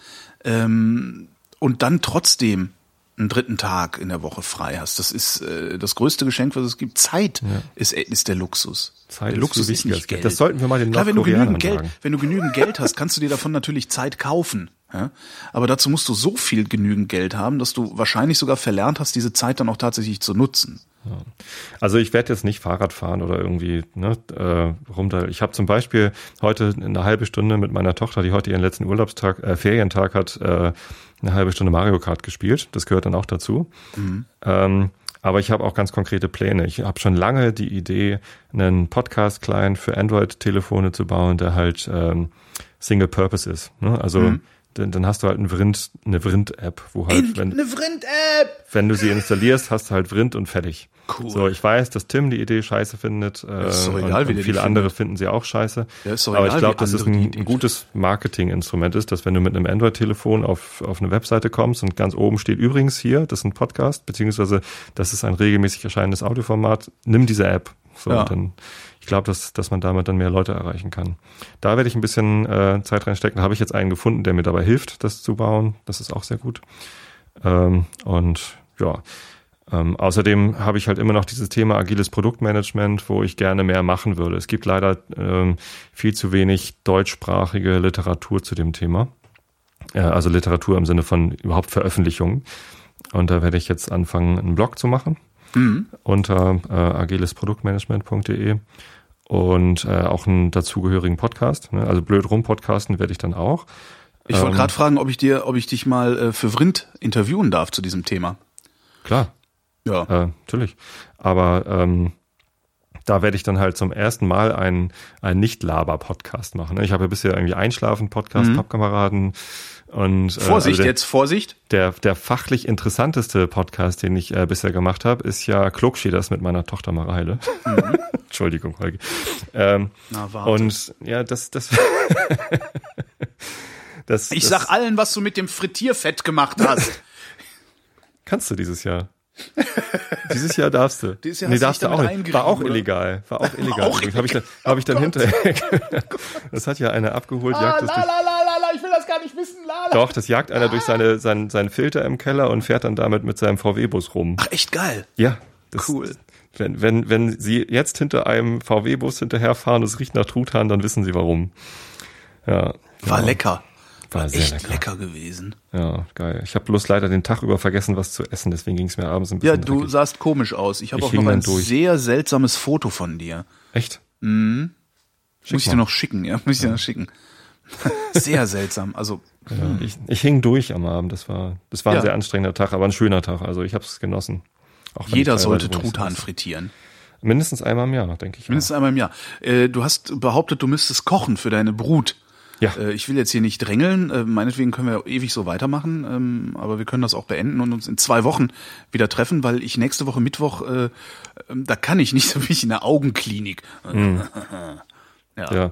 ähm, und dann trotzdem einen dritten Tag in der Woche frei hast. Das ist äh, das größte Geschenk, was es gibt. Zeit ja. ist, ist der Luxus. Zeit der Luxus ist nicht Geld. Das sollten wir mal den Klar, wenn du genügend Geld, wenn du genügend Geld hast, kannst du dir davon natürlich Zeit kaufen. Ja? Aber dazu musst du so viel genügend Geld haben, dass du wahrscheinlich sogar verlernt hast, diese Zeit dann auch tatsächlich zu nutzen. Also ich werde jetzt nicht Fahrrad fahren oder irgendwie ne, äh, runter. Ich habe zum Beispiel heute eine halbe Stunde mit meiner Tochter, die heute ihren letzten Urlaubstag, äh, Ferientag hat, äh, eine halbe Stunde Mario Kart gespielt. Das gehört dann auch dazu. Mhm. Ähm, aber ich habe auch ganz konkrete Pläne. Ich habe schon lange die Idee, einen Podcast-Client für Android-Telefone zu bauen, der halt ähm, Single Purpose ist. Ne? Also mhm dann, dann hast du halt ein Vrind, eine Vrind-App, wo halt, wenn, eine Vrind-App! wenn du sie installierst, hast du halt Vrind und fertig. Cool. So, ich weiß, dass Tim die Idee scheiße findet. Äh, ist doch egal, und, wie und viele andere finden sie auch scheiße. Ja, ist doch Aber egal, ich glaube, dass es ein, ein gutes Marketinginstrument ist, dass wenn du mit einem Android-Telefon auf, auf eine Webseite kommst und ganz oben steht übrigens hier, das ist ein Podcast, beziehungsweise das ist ein regelmäßig erscheinendes Audioformat, nimm diese App. So, ja. und dann ich glaube, dass, dass man damit dann mehr Leute erreichen kann. Da werde ich ein bisschen äh, Zeit reinstecken. Da habe ich jetzt einen gefunden, der mir dabei hilft, das zu bauen. Das ist auch sehr gut. Ähm, und ja, ähm, außerdem habe ich halt immer noch dieses Thema agiles Produktmanagement, wo ich gerne mehr machen würde. Es gibt leider ähm, viel zu wenig deutschsprachige Literatur zu dem Thema. Äh, also Literatur im Sinne von überhaupt Veröffentlichungen. Und da werde ich jetzt anfangen, einen Blog zu machen mhm. unter äh, agilesproduktmanagement.de und äh, auch einen dazugehörigen Podcast. Ne? Also blöd rum podcasten werde ich dann auch. Ich wollte ähm, gerade fragen, ob ich dir, ob ich dich mal äh, für Vrind interviewen darf zu diesem Thema. Klar. Ja. Äh, natürlich. Aber ähm, da werde ich dann halt zum ersten Mal einen, einen Nicht-Laber-Podcast machen. Ne? Ich habe ja bisher irgendwie Einschlafen-Podcast, mhm. Pappkameraden, und, äh, Vorsicht also der, jetzt, Vorsicht. Der, der fachlich interessanteste Podcast, den ich äh, bisher gemacht habe, ist ja Klugschieders mit meiner Tochter Mareile. Mhm. [laughs] Entschuldigung, Holgi. Ähm, Na, warte. Und ja, das, das, [laughs] das Ich das, sag allen, was du mit dem Frittierfett gemacht hast. [laughs] Kannst du dieses Jahr. [laughs] Dieses Jahr darfst du. Dieses Jahr nee, darfst du auch nicht. War auch oder? illegal. War auch illegal. Auch Habe ich dann, hab ich dann oh hinterher. [laughs] das hat ja einer abgeholt. Ah, jagt la, la, la, la, la, ich will das gar nicht wissen. La, la. Doch, das jagt einer durch seine, seinen, seinen Filter im Keller und fährt dann damit mit seinem VW-Bus rum. Ach, echt geil. Ja. Das, cool. Wenn, wenn, wenn Sie jetzt hinter einem VW-Bus hinterherfahren und es riecht nach Truthahn, dann wissen Sie warum. Ja. War ja. lecker. War, sehr echt lecker. lecker. gewesen. Ja, geil. Ich habe bloß leider den Tag über vergessen, was zu essen, deswegen ging es mir abends ein bisschen. Ja, du dreckig. sahst komisch aus. Ich habe auch noch ein durch. sehr seltsames Foto von dir. Echt? Mhm. Muss ich dir noch schicken, ja? Muss ich ja. dir noch schicken. [laughs] sehr seltsam. Also ja, ich, ich hing durch am Abend. Das war, das war ein sehr anstrengender Tag, aber ein schöner Tag. Also ich habe es genossen. Jeder sollte Truthahn frittieren. Mindestens einmal im Jahr, denke ich. Mindestens auch. einmal im Jahr. Äh, du hast behauptet, du müsstest kochen für deine Brut. Ja. Äh, ich will jetzt hier nicht drängeln, äh, meinetwegen können wir ewig so weitermachen, ähm, aber wir können das auch beenden und uns in zwei Wochen wieder treffen, weil ich nächste Woche Mittwoch, äh, ähm, da kann ich nicht so [laughs] wie in der Augenklinik. Mhm. [laughs] ja. ja.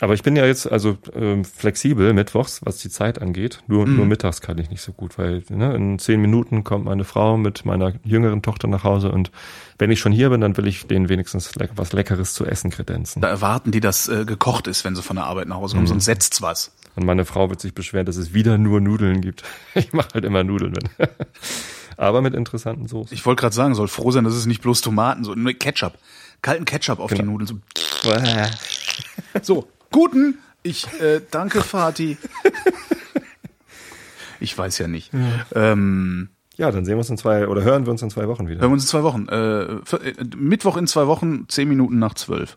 Aber ich bin ja jetzt also ähm, flexibel mittwochs, was die Zeit angeht. Nur, Mhm. nur mittags kann ich nicht so gut, weil ne, in zehn Minuten kommt meine Frau mit meiner jüngeren Tochter nach Hause und wenn ich schon hier bin, dann will ich denen wenigstens le was Leckeres zu essen kredenzen. Da erwarten die, dass äh, gekocht ist, wenn sie von der Arbeit nach Hause kommen, sonst setzt's was. Und meine Frau wird sich beschweren, dass es wieder nur Nudeln gibt. [laughs] Ich mache halt immer Nudeln, wenn. [laughs] Aber mit interessanten Soßen. Ich wollte gerade sagen, soll froh sein, dass es nicht bloß Tomaten, so nur Ketchup. Kalten Ketchup auf die Genau. Nudeln. So, [laughs] so guten. Ich äh, danke, Vati. [laughs] ich weiß ja nicht. Ähm, Ja, dann sehen wir uns in zwei oder hören wir uns in zwei Wochen wieder. hören wir uns in zwei Wochen. Äh, für, äh, Mittwoch in zwei Wochen, zehn Minuten nach zwölf.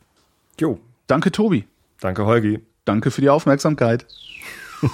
Jo, Danke, Tobi. danke Holgi. Danke für die Aufmerksamkeit. [laughs]